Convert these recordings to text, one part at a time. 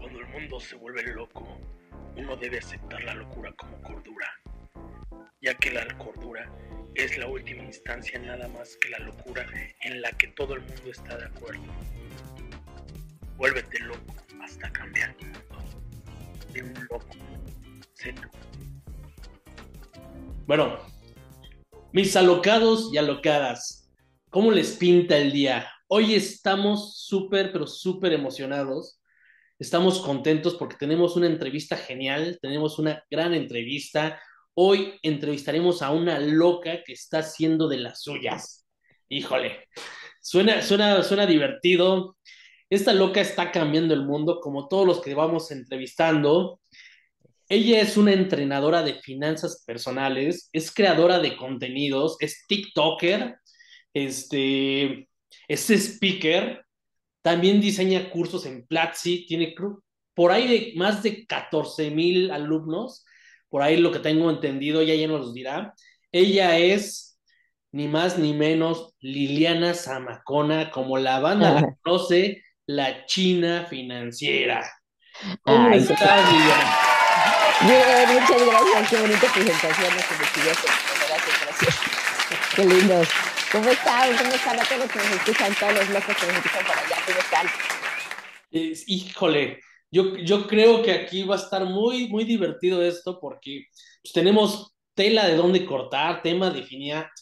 Cuando el mundo se vuelve loco, uno debe aceptar la locura como cordura, ya que la cordura es la última instancia nada más que la locura en la que todo el mundo está de acuerdo. Vuélvete loco hasta cambiar. De un loco. Bueno, mis alocados y alocadas, ¿cómo les pinta el día? Hoy estamos súper, pero súper emocionados. Estamos contentos porque tenemos una entrevista genial, tenemos una gran entrevista. Hoy entrevistaremos a una loca que está haciendo de las suyas. Híjole, suena, suena, suena divertido. Esta loca está cambiando el mundo, como todos los que vamos entrevistando. Ella es una entrenadora de finanzas personales, es creadora de contenidos, es TikToker, este, es speaker, también diseña cursos en Platzi, tiene por ahí de más de 14 mil alumnos, por ahí lo que tengo entendido, ya ella nos los dirá. Ella es ni más ni menos Liliana Zamacona, como la banda la conoce, la China financiera. ¿Cómo Ay, estás, qué- Liliana? Bien, muchas gracias. Qué bonita presentación. Gracias, gracias. Qué lindos. ¿Cómo están? ¿Cómo están a todos los que nos escuchan, todos los locos que nos escuchan por allá? ¿Cómo están? Es- híjole, yo, yo creo que aquí va a estar muy, muy divertido esto porque pues, tenemos tela de dónde cortar, tema de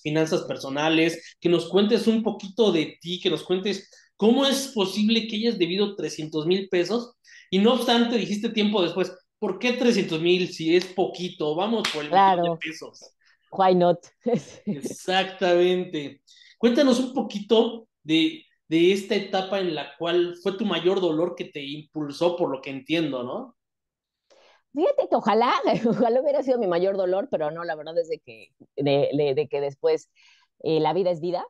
finanzas personales, que nos cuentes un poquito de ti, que nos cuentes cómo es posible que hayas debido 300 mil pesos y no obstante dijiste tiempo después, ¿por qué 300 mil si es poquito? Vamos por el millón de Claro. pesos. Why not? Exactamente. Cuéntanos un poquito de, de esta etapa en la cual fue tu mayor dolor que te impulsó, por lo que entiendo, ¿no? Fíjate que ojalá, ojalá hubiera sido mi mayor dolor, pero no, la verdad es de que, de, de- de que después eh, la vida es vida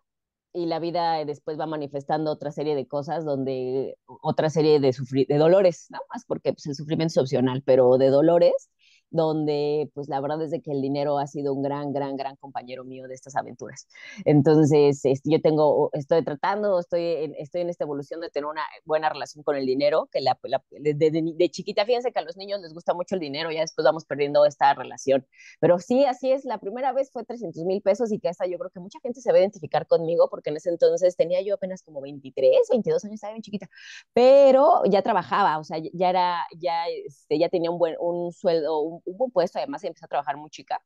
y la vida después va manifestando otra serie de cosas donde, otra serie de, sufri- de dolores, nada más porque pues, el sufrimiento es opcional, pero de dolores donde pues la verdad es que el dinero ha sido un gran, gran, gran compañero mío de estas aventuras. Entonces, este, yo tengo, estoy tratando, estoy en, estoy en esta evolución de tener una buena relación con el dinero, que la, la- de, chiquita, fíjense que a los niños les gusta mucho el dinero, ya después vamos perdiendo esta relación. Pero sí, así es, la primera vez fue 300 mil pesos y que esta yo creo que mucha gente se va a identificar conmigo porque en ese entonces tenía yo apenas como 23, 22 años, estaba bien chiquita, pero ya trabajaba, o sea, ya era, ya, este, ya tenía un buen, un sueldo, un, un buen puesto, además empecé a trabajar muy chica.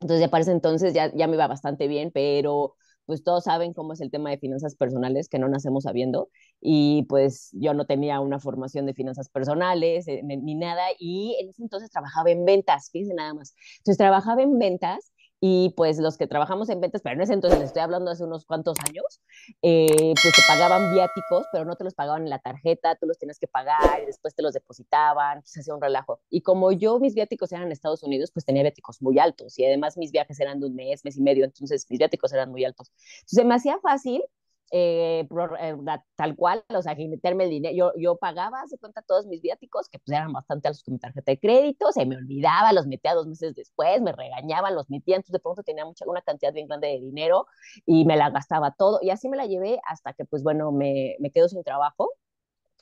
Entonces ya para ese entonces ya, ya me iba bastante bien, pero pues todos saben cómo es el tema de finanzas personales, que no nacemos sabiendo, y pues yo no tenía una formación de finanzas personales eh, ni nada, y en ese entonces trabajaba en ventas, fíjense nada más. Entonces trabajaba en ventas y pues los que trabajamos en ventas, pero en ese entonces les estoy hablando hace unos cuantos años, eh, pues te pagaban viáticos, pero no te los pagaban en la tarjeta, tú los tenías que pagar y después te los depositaban, se hacía un relajo. Y como yo mis viáticos eran en Estados Unidos, pues tenía viáticos muy altos y además mis viajes eran de un mes, mes y medio, entonces mis viáticos eran muy altos. Entonces me hacía fácil eh, eh, tal cual, o sea, meterme el dinero. Yo, yo pagaba, se cuenta, todos mis viáticos, que pues eran bastante altos con mi tarjeta de crédito, se me olvidaba, los metía dos meses después, me regañaban, los metía, entonces de pronto tenía mucha, una cantidad bien grande de dinero y me la gastaba todo. Y así me la llevé hasta que, pues bueno, me, me quedo sin trabajo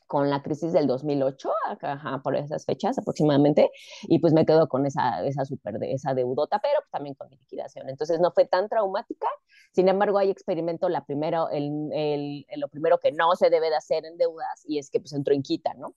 con la crisis del 2008, ajá, por esas fechas aproximadamente, y pues me quedo con esa, esa super, de, esa deudota, pero pues también con mi liquidación. Entonces no fue tan traumática, sin embargo ahí experimento la primero, el, el, lo primero que no se debe de hacer en deudas, y es que pues entro en quita, ¿no?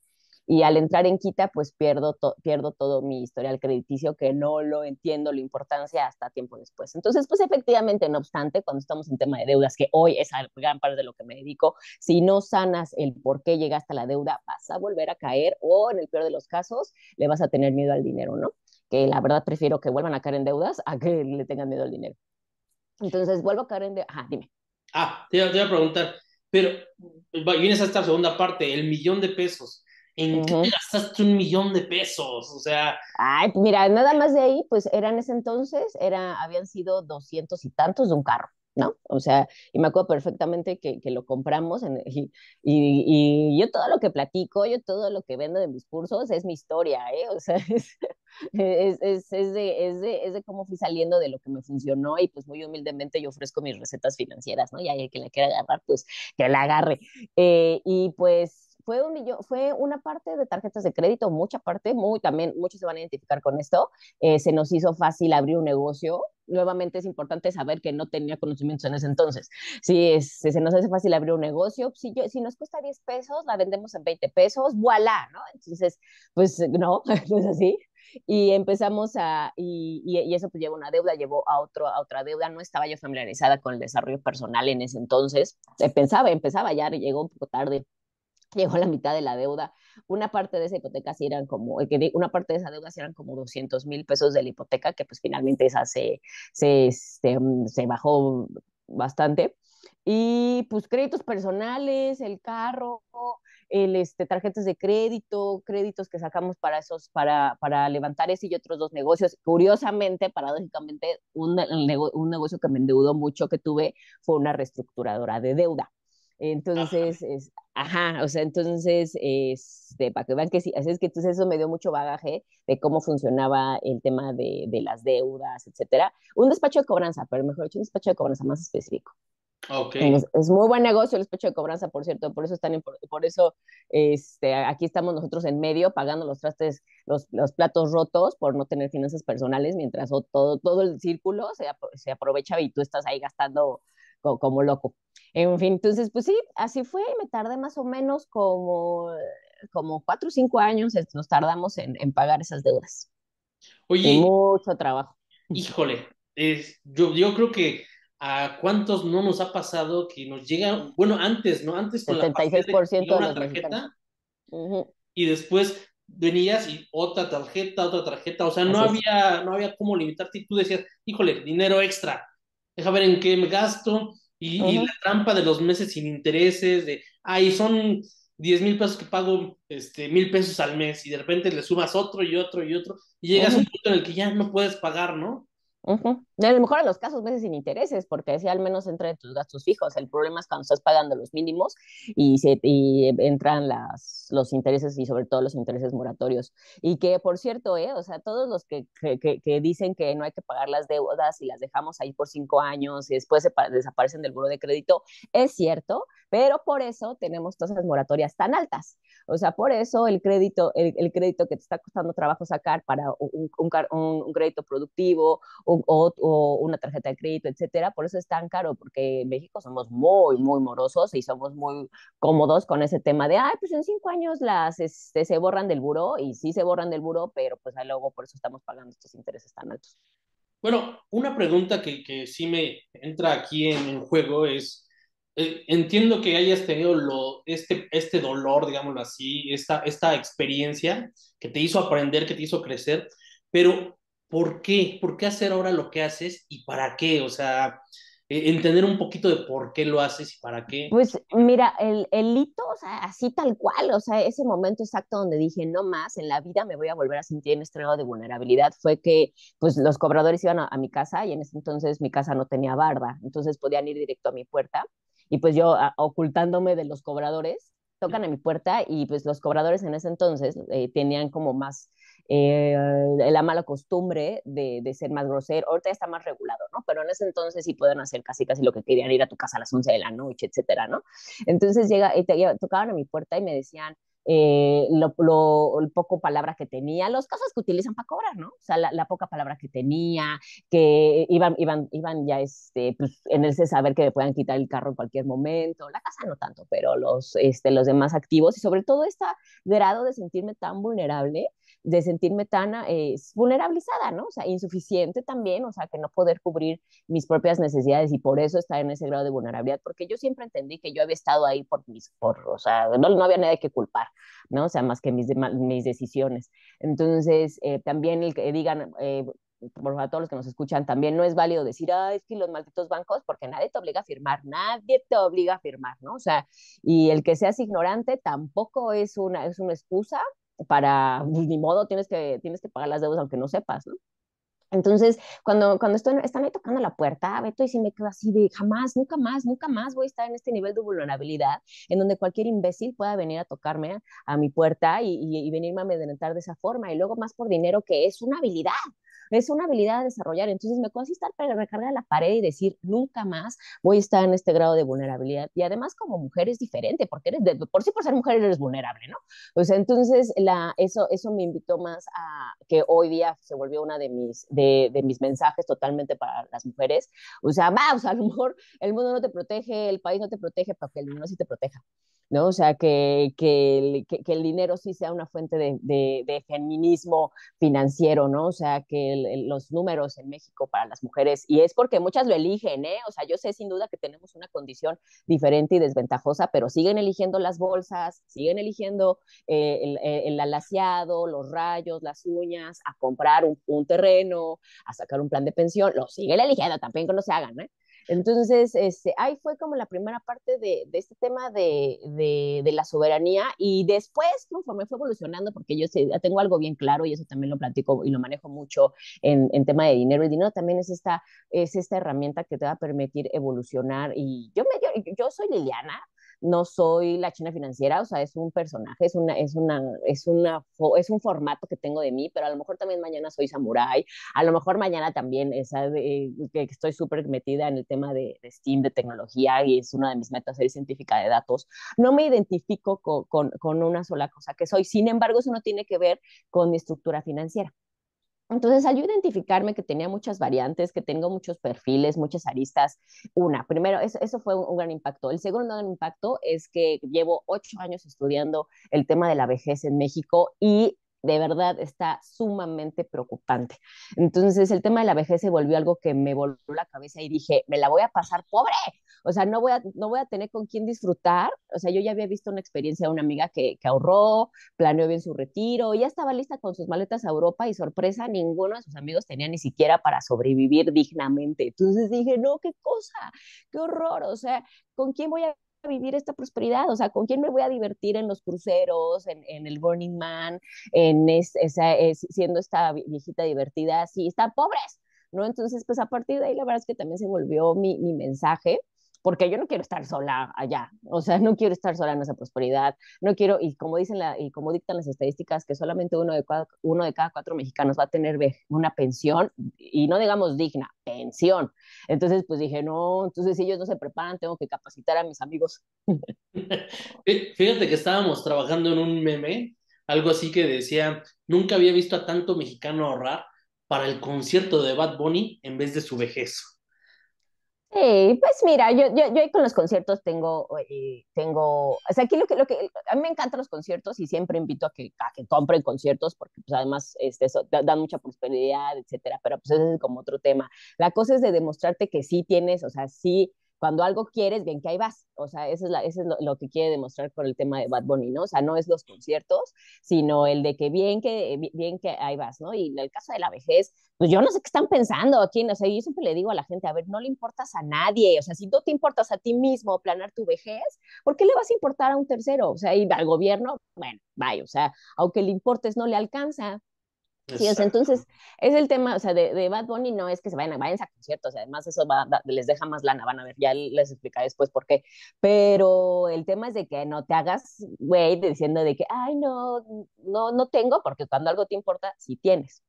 Y al entrar en quita, pues pierdo, to pierdo todo mi historial crediticio, que no lo entiendo la importancia hasta tiempo después. Entonces, pues efectivamente, no obstante, cuando estamos en tema de deudas, que hoy es gran parte de lo que me dedico, si no sanas el por qué llegaste a la deuda, vas a volver a caer o en el peor de los casos, le vas a tener miedo al dinero, ¿no? Que la verdad prefiero que vuelvan a caer en deudas a que le tengan miedo al dinero. Entonces, vuelvo a caer en deudas. Ajá, dime. Ah, te iba, te iba a preguntar, pero vienes a esta segunda parte, el millón de pesos. ¿En uh -huh. qué te gastaste un millón de pesos? O sea. Ay, mira, nada más de ahí, pues eran ese entonces, era, habían sido doscientos y tantos de un carro, ¿no? O sea, y me acuerdo perfectamente que, que lo compramos en, y, y, y, yo todo lo que platico, yo todo lo que vendo de mis cursos es mi historia, ¿eh? O sea, es, es, es, es, de, de, de cómo fui saliendo de lo que me funcionó y pues muy humildemente yo ofrezco mis recetas financieras, ¿no? Y hay que la quiera agarrar, pues que la agarre. Eh, y pues fue un millón, fue una parte de tarjetas de crédito, mucha parte, muy también, muchos se van a identificar con esto. Eh, se nos hizo fácil abrir un negocio. Nuevamente es importante saber que no tenía conocimientos en ese entonces. Si, es, se nos hace fácil abrir un negocio, si, yo, si nos cuesta 10 pesos, la vendemos en 20 pesos, voilà, ¿no? Entonces, pues no, no es así y empezamos a, y, y, eso pues llevó una deuda, llevó a, otro, a otra deuda, no estaba yo familiarizada con el desarrollo personal en ese entonces, eh, pensaba, empezaba ya, llegó un poco tarde, llegó a la mitad de la deuda, una parte de esa hipoteca sí eran como, eh, una parte de esa deuda sí eran como 200 mil pesos de la hipoteca, que pues finalmente esa se, este, mm, se bajó bastante, y pues créditos personales, el carro, el, este, tarjetas de crédito, créditos que sacamos para esos, para, para levantar ese y otros dos negocios. Curiosamente, paradójicamente, un, un negocio que me endeudó mucho que tuve fue una reestructuradora de deuda. Entonces, ajá. Es, ajá, o sea, entonces, este, para que vean que sí, así es que entonces eso me dio mucho bagaje de cómo funcionaba el tema de, de las deudas, etcétera. Un despacho de cobranza, pero mejor dicho, un despacho de cobranza más específico. Okay. Es, es, muy buen negocio el despacho de cobranza, por cierto, por eso están por eso este, aquí estamos nosotros en medio pagando los trastes, los, los platos rotos por no tener finanzas personales, mientras todo, todo el círculo se, se aprovecha y tú estás ahí gastando como, como, loco. En fin, entonces, pues sí, así fue, me tardé más o menos como, como cuatro o cinco años, nos tardamos en, en pagar esas deudas. Oye. Y mucho trabajo. Híjole, es, yo, yo creo que ¿A cuántos no nos ha pasado que nos llega, bueno, antes, ¿no? Antes con 76% la de una tarjeta uh -huh. y después venías y otra tarjeta, otra tarjeta, o sea, no había, no había cómo limitarte y tú decías, híjole, dinero extra, deja ver en qué me gasto y, uh -huh. y la trampa de los meses sin intereses, de, ay, son 10 mil pesos que pago, este, mil pesos al mes y de repente le sumas otro y otro y otro y llegas uh -huh. a un punto en el que ya no puedes pagar, ¿no? Uh -huh. A lo mejor en los casos meses sin intereses, porque así al menos entra en tus gastos fijos. El problema es cuando estás pagando los mínimos y, se, y entran las, los intereses y sobre todo los intereses moratorios. Y que, por cierto, eh, o sea, todos los que, que, que, dicen que no hay que pagar las deudas y las dejamos ahí por cinco años y después se desaparecen del buro de crédito, es cierto, pero por eso tenemos tasas moratorias tan altas. O sea, por eso el crédito, el, el crédito que te está costando trabajo sacar para un, un, un, un crédito productivo o, o, o, una tarjeta de crédito, etcétera, por eso es tan caro, porque en México somos muy, muy morosos y somos muy cómodos con ese tema de, ay, pues en cinco años las este, se borran del buro y sí se borran del buro, pero pues luego por eso estamos pagando estos intereses tan altos. Bueno, una pregunta que, que sí me entra aquí en, en juego es, eh, entiendo que hayas tenido lo, este, este dolor, digámoslo así, esta, esta experiencia que te hizo aprender, que te hizo crecer, pero ¿por qué? ¿Por qué hacer ahora lo que haces y para qué? O sea, entender un poquito de por qué lo haces y para qué. Pues mira, el, el hito, o sea, así tal cual, o sea, ese momento exacto donde dije, no más, en la vida me voy a volver a sentir en este grado de vulnerabilidad, fue que pues los cobradores iban a, a mi casa y en ese entonces mi casa no tenía barda, entonces podían ir directo a mi puerta y pues yo a, ocultándome de los cobradores, tocan a mi puerta y pues los cobradores en ese entonces eh, tenían como más eh, la mala costumbre de, de, ser más grosero. Ahorita ya está más regulado, ¿no? Pero en ese entonces sí pueden hacer casi casi lo que querían, ir a tu casa a las 11 de la noche, etcétera, ¿no? Entonces llega, y te, tocaban a mi puerta y me decían, eh, lo, lo, el poco palabra que tenía, los casos que utilizan para cobrar, ¿no? O sea, la, la, poca palabra que tenía, que iban, iban, iban ya este, pues, en ese saber que me puedan quitar el carro en cualquier momento, la casa no tanto, pero los, este, los demás activos y sobre todo este grado de sentirme tan vulnerable de sentirme tan eh, vulnerabilizada, ¿no? O sea, insuficiente también, o sea, que no poder cubrir mis propias necesidades y por eso estar en ese grado de vulnerabilidad, porque yo siempre entendí que yo había estado ahí por mis, por, o sea, no, no había nadie que culpar, ¿no? O sea, más que mis, mis decisiones. Entonces, eh, también el que digan, eh, por favor, a todos los que nos escuchan, también no es válido decir, ah, es que los malditos bancos, porque nadie te obliga a firmar, nadie te obliga a firmar, ¿no? O sea, y el que seas ignorante tampoco es una, es una excusa para, pues, ni modo, tienes que, tienes que pagar las deudas aunque no sepas, ¿no? Entonces, cuando, cuando estoy, están ahí tocando la puerta, Beto, y si me quedo así de jamás, nunca más, nunca más voy a estar en este nivel de vulnerabilidad en donde cualquier imbécil pueda venir a tocarme a, mi puerta y, y, y, venirme a amedrentar de esa forma. Y luego más por dinero que es una habilidad. Es una habilidad a desarrollar. Entonces me consiste para recargar la pared y decir, nunca más voy a estar en este grado de vulnerabilidad. Y además como mujer es diferente, porque eres de, por sí por ser mujer eres vulnerable, ¿no? O sea, entonces la, eso, eso me invitó más a que hoy día se volvió una de mis, de, de mis mensajes totalmente para las mujeres. O sea, va, o sea, a lo el mundo no te protege, el país no te protege, pero que el dinero sí te proteja. ¿no? O sea, que, que, que, el dinero sí sea una fuente de, de, de feminismo financiero, ¿no? O sea, que el, los números en México para las mujeres, y es porque muchas lo eligen, ¿eh? O sea, yo sé sin duda que tenemos una condición diferente y desventajosa, pero siguen eligiendo las bolsas, siguen eligiendo eh, el, el, alaciado, los rayos, las uñas, a comprar un, un, terreno, a sacar un plan de pensión, lo siguen eligiendo, también que no se hagan, ¿eh? Entonces, este, ahí fue como la primera parte de, de este tema de, de, la soberanía y después, conforme fue evolucionando, porque yo sé, tengo algo bien claro y eso también lo platico y lo manejo mucho en, en tema de dinero. El dinero también es esta, es esta herramienta que te va a permitir evolucionar y yo, me, yo, yo soy Liliana, no soy la china financiera, o sea, es un personaje, es una, es una, es una, es un formato que tengo de mí, pero a lo mejor también mañana soy samurai, a lo mejor mañana también de, que estoy súper metida en el tema de, STEAM, de tecnología, y es una de mis metas ser científica de datos. No me identifico con, con una sola cosa que soy, sin embargo, eso no tiene que ver con mi estructura financiera. Entonces, al identificarme que tenía muchas variantes, que tengo muchos perfiles, muchas aristas, una, primero, eso, eso fue un, un, gran impacto. El segundo gran impacto es que llevo ocho años estudiando el tema de la vejez en México y de verdad está sumamente preocupante. Entonces, el tema de la vejez se volvió algo que me volvió la cabeza y dije, me la voy a pasar pobre. O sea, no voy a, no voy a tener con quién disfrutar. O sea, yo ya había visto una experiencia de una amiga que, que ahorró, planeó bien su retiro, ya estaba lista con sus maletas a Europa y sorpresa, ninguno de sus amigos tenía ni siquiera para sobrevivir dignamente. Entonces dije, no, qué cosa, qué horror. O sea, ¿con quién voy a vivir esta prosperidad? O sea, ¿con quién me voy a divertir en los cruceros, en, en el Burning Man, en es, esa, es, siendo esta viejita divertida? Si están pobres, ¿no? Entonces, pues a partir de ahí, la verdad es que también se volvió mi, mi mensaje porque yo no quiero estar sola allá, o sea, no quiero estar sola en esa prosperidad, no quiero, y como dicen la, y como dictan las estadísticas, que solamente uno de, cada, uno de cada cuatro mexicanos va a tener una pensión, y no digamos digna, pensión. Entonces, pues dije, no, entonces si ellos no se preparan, tengo que capacitar a mis amigos. Fíjate que estábamos trabajando en un meme, algo así que decía, nunca había visto a tanto mexicano ahorrar para el concierto de Bad Bunny en vez de su vejez. Sí, pues mira, yo, yo, yo con los conciertos tengo, eh, tengo, o sea, aquí lo que, lo que, a mí me encantan los conciertos y siempre invito a que, a que compren conciertos porque pues además este, eso, dan mucha prosperidad, etcétera, pero pues ese es como otro tema. La cosa es de demostrarte que sí tienes, o sea, sí, cuando algo quieres, bien que ahí vas. O sea, eso es, la, eso es lo, lo, que quiere demostrar con el tema de Bad Bunny, ¿no? O sea, no es los conciertos, sino el de que bien que, bien que ahí vas, ¿no? Y en el caso de la vejez, pues yo no sé qué están pensando aquí, o sea, yo siempre le digo a la gente, a ver, no le importas a nadie, o sea, si no te importas a ti mismo planear tu vejez, ¿por qué le vas a importar a un tercero? O sea, y al gobierno, bueno, vaya, o sea, aunque le importes, no le alcanza. Sí, o sea, entonces es el tema, o sea, de, de, Bad Bunny no es que se vayan, vayan a conciertos, además eso va, les deja más lana, van a ver, ya les explicaré después por qué, pero el tema es de que no te hagas, güey, diciendo de que, ay, no, no, no tengo, porque cuando algo te importa, sí tienes.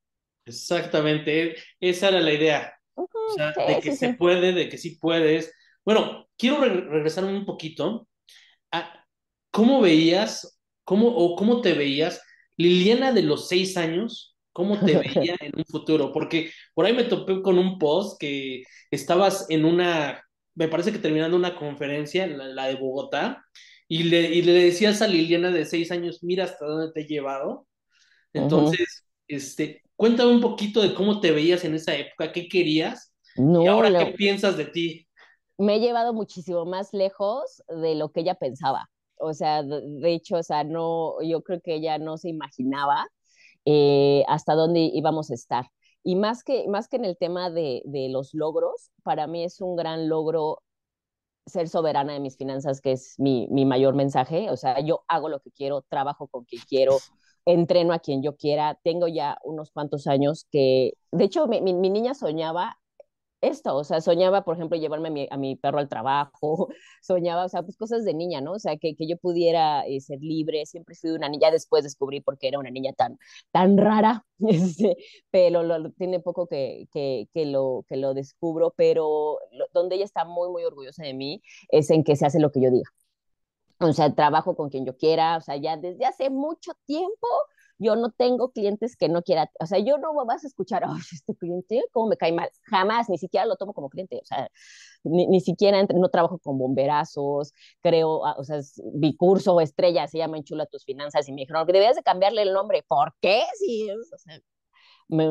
Exactamente, esa era la idea, uh -huh, o sea, sí, de que sí, se sí. puede, de que sí puedes. Bueno, quiero re regresar un poquito a cómo veías, cómo, o cómo te veías Liliana de los seis años cómo te veía en un futuro, porque por ahí me topé con un post que estabas en una, me parece que terminando una conferencia, la, la de Bogotá, y le, y le, decías a Liliana de seis años, mira hasta dónde te he llevado. Entonces, uh -huh. este, cuéntame un poquito de cómo te veías en esa época, qué querías, no, y ahora qué piensas de ti. Me he llevado muchísimo más lejos de lo que ella pensaba. O sea, de, de hecho, o sea, no, yo creo que ella no se imaginaba eh, hasta dónde íbamos a estar. Y más que, más que en el tema de, de, los logros, para mí es un gran logro ser soberana de mis finanzas, que es mi, mi, mayor mensaje. O sea, yo hago lo que quiero, trabajo con quien quiero, entreno a quien yo quiera. Tengo ya unos cuantos años que, de hecho, mi, niña soñaba esto, o sea, soñaba, por ejemplo, llevarme a mi, perro al trabajo, soñaba, o sea, pues cosas de niña, ¿no? O sea, que, que yo pudiera eh, ser libre, siempre fui una niña, después descubrí por qué era una niña tan, tan rara, este, pero lo, tiene poco que, que, que, lo, que lo descubro, pero donde ella está muy, muy orgullosa de mí es en que se hace lo que yo diga. O sea, trabajo con quien yo quiera, o sea, ya desde hace mucho tiempo yo no tengo clientes que no quiera, o sea, yo no vas a escuchar, ay, este cliente, ¿cómo me cae mal? Jamás, ni siquiera lo tomo como cliente, o sea, ni, ni siquiera no trabajo con bomberazos, creo, ah, o sea, mi curso estrella se llama Enchula tus finanzas y me dijeron debías de cambiarle el nombre, ¿por qué? Sí, o sea, me,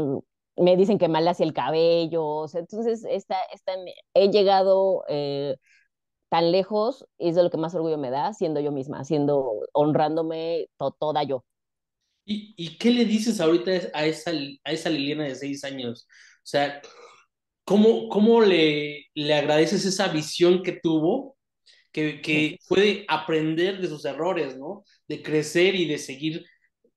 me dicen que mal hacía el cabello, o sea, entonces esta, esta, he llegado eh, tan lejos, es de lo que más orgullo me da, siendo yo misma, siendo, honrándome to, toda yo. ¿Y, ¿Y, qué le dices ahorita a esa, a esa Liliana de seis años? O sea, ¿cómo, cómo le, le agradeces esa visión que tuvo, que, que puede aprender de sus errores, ¿no? De crecer y de seguir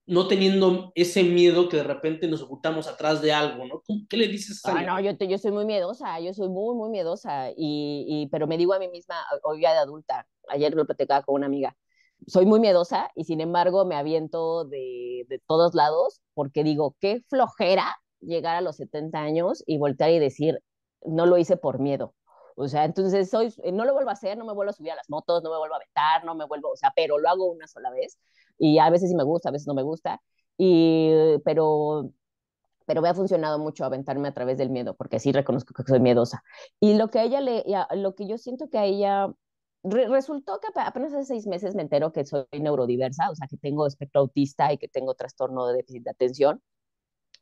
no teniendo ese miedo que de repente nos ocultamos atrás de algo, ¿no? ¿Qué le dices a Ah, no, yo, te, yo soy muy miedosa, yo soy muy, muy miedosa, y, y, pero me digo a mí misma, hoy ya de adulta, ayer lo platicaba con una amiga, soy muy miedosa y sin embargo me aviento de, de todos lados porque digo, qué flojera llegar a los 70 años y voltear y decir, no lo hice por miedo. O sea, entonces soy, no lo vuelvo a hacer, no me vuelvo a subir a las motos, no me vuelvo a aventar, no me vuelvo, o sea, pero lo hago una sola vez y a veces sí me gusta, a veces no me gusta, y, pero, pero me ha funcionado mucho aventarme a través del miedo, porque sí reconozco que soy miedosa. Y lo que a ella le, lo que yo siento que a ella Re resultó que apenas hace seis meses me entero que soy neurodiversa, o sea, que tengo espectro autista y que tengo trastorno de déficit de atención.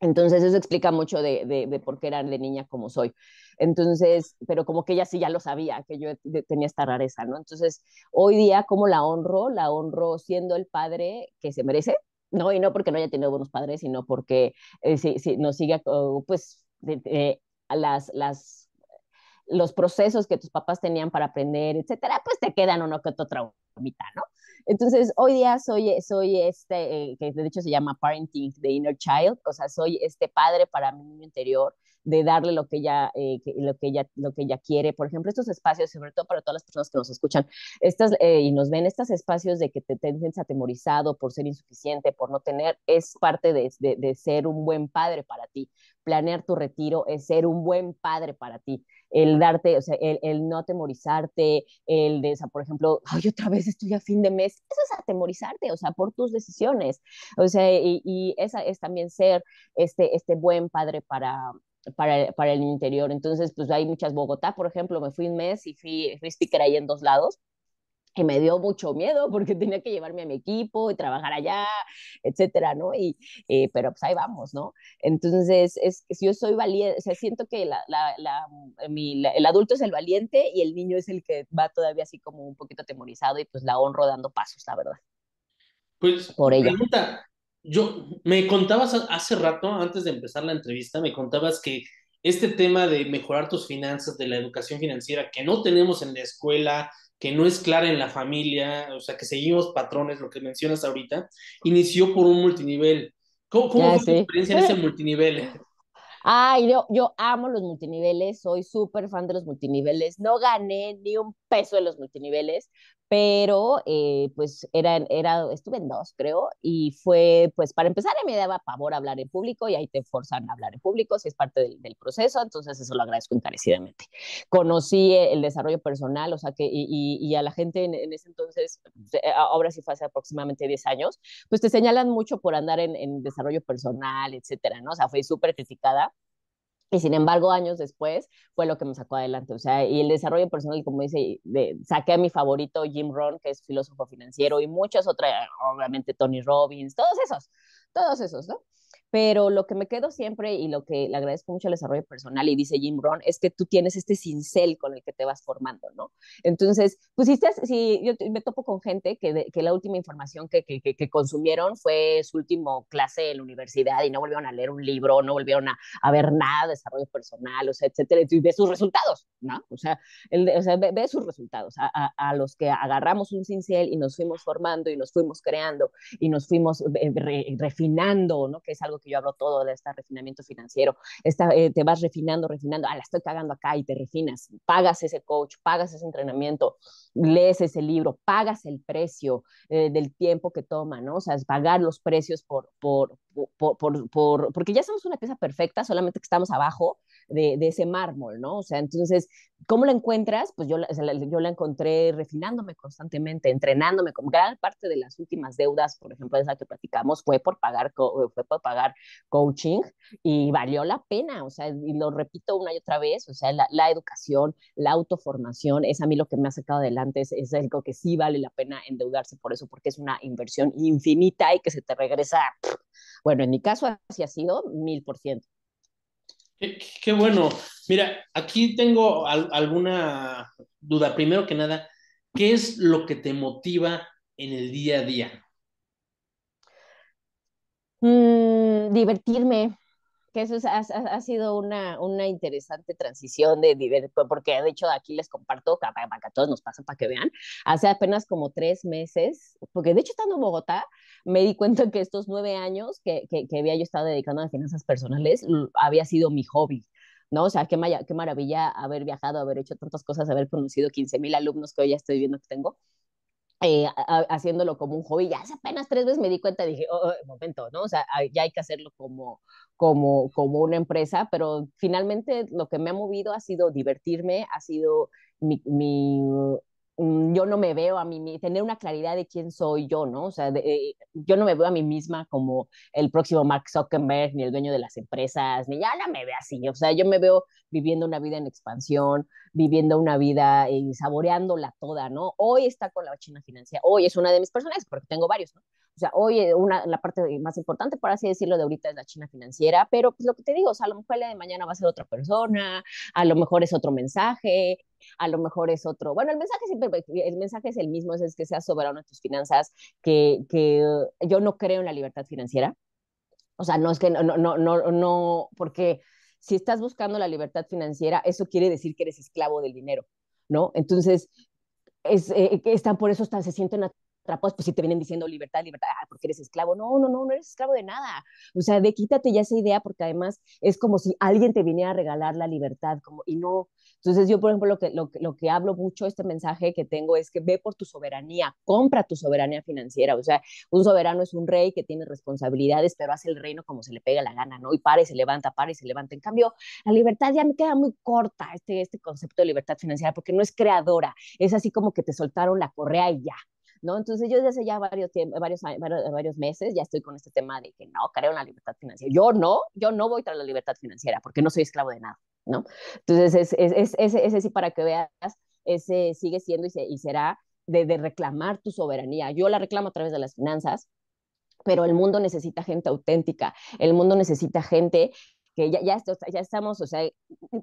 Entonces eso explica mucho de, de, por qué era de niña como soy. Entonces, pero como que ella sí ya lo sabía, que yo tenía esta rareza, ¿no? Entonces, hoy día, ¿cómo la honro? La honro siendo el padre que se merece, ¿no? Y no porque no haya tenido buenos padres, sino porque eh, si, si nos sigue, pues, de, las, las los procesos que tus papás tenían para aprender, etcétera, pues te quedan uno que otro traumita, ¿no? Entonces, hoy día soy, soy este, eh, que de hecho se llama Parenting the Inner Child, o sea, soy este padre para mi niño interior, de darle lo que ella, eh, que, lo, que ella, lo que ella quiere. Por ejemplo, estos espacios, sobre todo para todas las personas que nos escuchan estas, eh, y nos ven, estos espacios de que te sientes atemorizado por ser insuficiente, por no tener, es parte de, de, de ser un buen padre para ti. Planear tu retiro es ser un buen padre para ti el darte, o sea, el, el, no atemorizarte, el de, o sea, por ejemplo, ay, otra vez estoy a fin de mes, eso es atemorizarte, o sea, por tus decisiones, o sea, y, y esa es también ser este, este buen padre para, para, para el interior. Entonces, pues hay muchas. Bogotá, por ejemplo, me fui un mes y fui, fui speaker ahí en dos lados y me dio mucho miedo porque tenía que llevarme a mi equipo y trabajar allá, etcétera, ¿no? Y, eh, pero pues ahí vamos, ¿no? Entonces, es, yo soy valiente, o sea, siento que la, la, la, mi, el adulto es el valiente y el niño es el que va todavía así como un poquito atemorizado y pues la honro dando pasos, la verdad. Pues, por ella. Pregunta, yo, me contabas hace rato, antes de empezar la entrevista, me contabas que este tema de mejorar tus finanzas, de la educación financiera, que no tenemos en la escuela, que no es clara en la familia, o sea, que seguimos patrones, lo que mencionas ahorita, inició por un multinivel. ¿Cómo, cómo fue sí. tu experiencia en ese multinivel? Ay, yo, yo amo los multiniveles, soy súper fan de los multiniveles. No gané ni un peso de los multiniveles, pero eh, pues era, era, estuve en dos, creo, y fue, pues para empezar, me daba pavor hablar en público y ahí te forzan a hablar en público si es parte del, del proceso, entonces eso lo agradezco encarecidamente. Conocí el desarrollo personal, o sea, que, y, y a la gente en, en, ese entonces, ahora sí fue hace aproximadamente 10 años, pues te señalan mucho por andar en, en desarrollo personal, etcétera, ¿no? O sea, fue súper criticada y sin embargo, años después fue lo que me sacó adelante. O sea, y el desarrollo personal, como dice, de, saqué a mi favorito Jim Rohn, que es filósofo financiero, y muchas otras, obviamente Tony Robbins, todos esos, todos esos, ¿no? Pero lo que me quedo siempre y lo que le agradezco mucho al desarrollo personal y dice Jim Rohn es que tú tienes este cincel con el que te vas formando, ¿no? Entonces, pues si, estás, si yo me topo con gente que, de, que la última información que, que, que, consumieron fue su último clase en la universidad y no volvieron a leer un libro, no volvieron a, a ver nada de desarrollo personal, o sea, etcétera, y ve sus resultados, ¿no? O sea, el, o sea ve, ve, sus resultados, a, a, a, los que agarramos un cincel y nos fuimos formando y nos fuimos creando y nos fuimos re, refinando, ¿no? Que es algo que yo hablo todo de este refinamiento financiero, esta, eh, te vas refinando, refinando, ah, la estoy cagando acá y te refinas, pagas ese coach, pagas ese entrenamiento, lees ese libro, pagas el precio eh, del tiempo que toma, ¿no? O sea, es pagar los precios por, por, por, por, por, porque ya somos una pieza perfecta, solamente que estamos abajo de, de, ese mármol, ¿no? O sea, entonces, ¿cómo la encuentras? Pues yo, yo la encontré refinándome constantemente, entrenándome, como gran parte de las últimas deudas, por ejemplo, esa que platicamos, fue por pagar, fue por pagar coaching y valió la pena, o sea, y lo repito una y otra vez, o sea, la, la educación, la autoformación, es a mí lo que me ha sacado adelante, es, es algo que sí vale la pena endeudarse por eso, porque es una inversión infinita y que se te regresa, bueno, en mi caso así ha sido mil por ciento. Qué, bueno. Mira, aquí tengo alguna duda. Primero que nada, ¿qué es lo que te motiva en el día a día? Mm, divertirme, que eso ha, sido una, una interesante transición de porque de hecho aquí les comparto, para, para que a todos nos pasa, para que vean, hace apenas como tres meses, porque de hecho estando en Bogotá, me di cuenta que estos nueve años que, que, que había yo estado dedicando a finanzas personales había sido mi hobby. ¿no? O sea, qué, qué maravilla haber viajado, haber hecho tantas cosas, haber conocido 15 mil alumnos que hoy ya estoy viendo que tengo. Eh, haciéndolo como un hobby. Ya hace apenas tres veces me di cuenta, dije, oh, oh, momento, ¿no? O sea, ya hay que hacerlo como, como, como una empresa, pero finalmente lo que me ha movido ha sido divertirme, ha sido mi, mi Mm, yo no me veo a mí, tener una claridad de quién soy yo, ¿no? O sea, eh, yo no me veo a mí misma como el próximo Mark Zuckerberg, ni el dueño de las empresas, ni ya no me veo así, o sea, yo me veo viviendo una vida en expansión, viviendo una vida y saboreándola toda, ¿no? Hoy está con la China Financiera, hoy es una de mis personas, porque tengo varios, ¿no? O sea, hoy eh, una, la parte más importante, por así decirlo, de ahorita es la China financiera, pero pues lo que te digo, o sea, a lo mejor el de mañana va a ser otra persona, a lo mejor es otro mensaje, a lo mejor es otro. Bueno, el mensaje siempre, el mensaje es el mismo, es, que seas soberano en tus finanzas, que, que yo no creo en la libertad financiera. O sea, no es que no, no, no, no, porque si estás buscando la libertad financiera, eso quiere decir que eres esclavo del dinero, ¿no? Entonces, es, eh, están por eso están, se sienten pues si te vienen diciendo libertad, libertad, ah, porque eres esclavo. No, no, no, no eres esclavo de nada. O sea, de quítate ya esa idea, porque además es como si alguien te viniera a regalar la libertad, como, y no. Entonces yo, por ejemplo, lo que, lo, lo que hablo mucho, este mensaje que tengo es que ve por tu soberanía, compra tu soberanía financiera. O sea, un soberano es un rey que tiene responsabilidades, pero hace el reino como se le pega la gana, ¿no? Y para y se levanta, para y se levanta. En cambio, la libertad ya me queda muy corta, este, este concepto de libertad financiera, porque no es creadora, es así como que te soltaron la correa y ya. ¿No? Entonces yo desde hace ya varios, varios, varios meses ya estoy con este tema de que no, creo en la libertad financiera. Yo no, yo no voy tras la libertad financiera porque no soy esclavo de nada, ¿no? Entonces es, es, es, ese, sí para que veas, ese sigue siendo y, y será de, de reclamar tu soberanía. Yo la reclamo a través de las finanzas, pero el mundo necesita gente auténtica, el mundo necesita gente que ya, ya, estamos, o sea,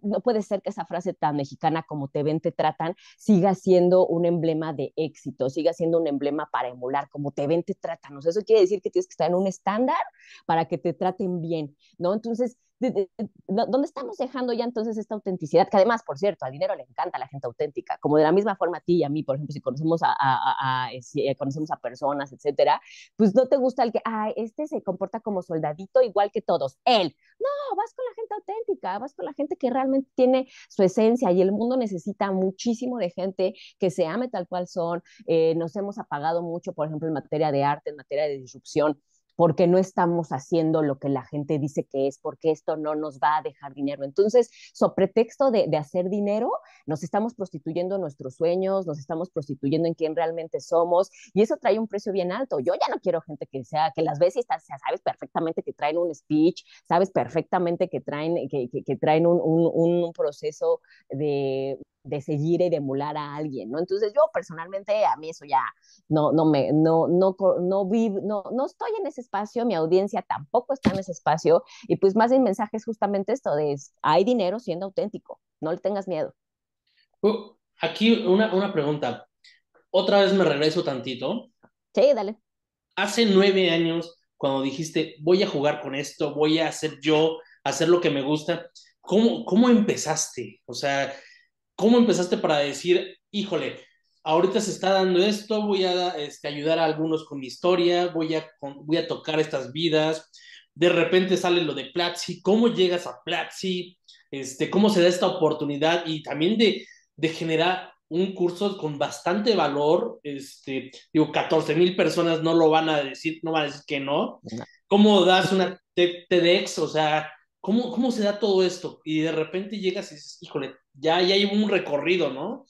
no puede ser que esa frase tan mexicana como te ven, te tratan, siga siendo un emblema de éxito, siga siendo un emblema para emular, como te ven, te tratan. O sea, eso quiere decir que tienes que estar en un estándar para que te traten bien, ¿no? Entonces, ¿dónde estamos dejando ya entonces esta autenticidad? Que además, por cierto, al dinero le encanta la gente auténtica, como de la misma forma a ti y a mí, por ejemplo, si conocemos a, si conocemos a personas, etcétera, pues no te gusta el que, ah, este se comporta como soldadito igual que todos, él. No, vas con la gente auténtica, vas con la gente que realmente tiene su esencia y el mundo necesita muchísimo de gente que se ame tal cual son. Eh, nos hemos apagado mucho, por ejemplo, en materia de arte, en materia de disrupción porque no estamos haciendo lo que la gente dice que es, porque esto no nos va a dejar dinero. Entonces, so pretexto de, hacer dinero, nos estamos prostituyendo nuestros sueños, nos estamos prostituyendo en quién realmente somos, y eso trae un precio bien alto. Yo ya no quiero gente que sea, que las veces sabes perfectamente que traen un speech, sabes perfectamente que traen, que, traen un proceso de de seguir y de emular a alguien, ¿no? Entonces yo personalmente a mí eso ya no, no me, no, no, no, vivo, no, no estoy en ese espacio, mi audiencia tampoco está en ese espacio y pues más de mensaje es justamente esto de hay dinero siendo auténtico, no le tengas miedo. Uh, aquí una, una pregunta, otra vez me regreso tantito. Sí, dale. Hace nueve años, cuando dijiste, voy a jugar con esto, voy a hacer yo, hacer lo que me gusta, ¿cómo, cómo empezaste? O sea, ¿Cómo empezaste para decir, híjole, ahorita se está dando esto, voy a este, ayudar a algunos con mi historia, voy a, voy a tocar estas vidas, de repente sale lo de Platzi, ¿cómo llegas a Platzi? Este, ¿Cómo se da esta oportunidad? Y también de, de generar un curso con bastante valor, este, digo, 14 mil personas no lo van a decir, no van a decir que no. ¿Cómo das una TEDx? O sea, ¿cómo, ¿cómo se da todo esto? Y de repente llegas y dices, híjole, ya, ya hay un recorrido, ¿no?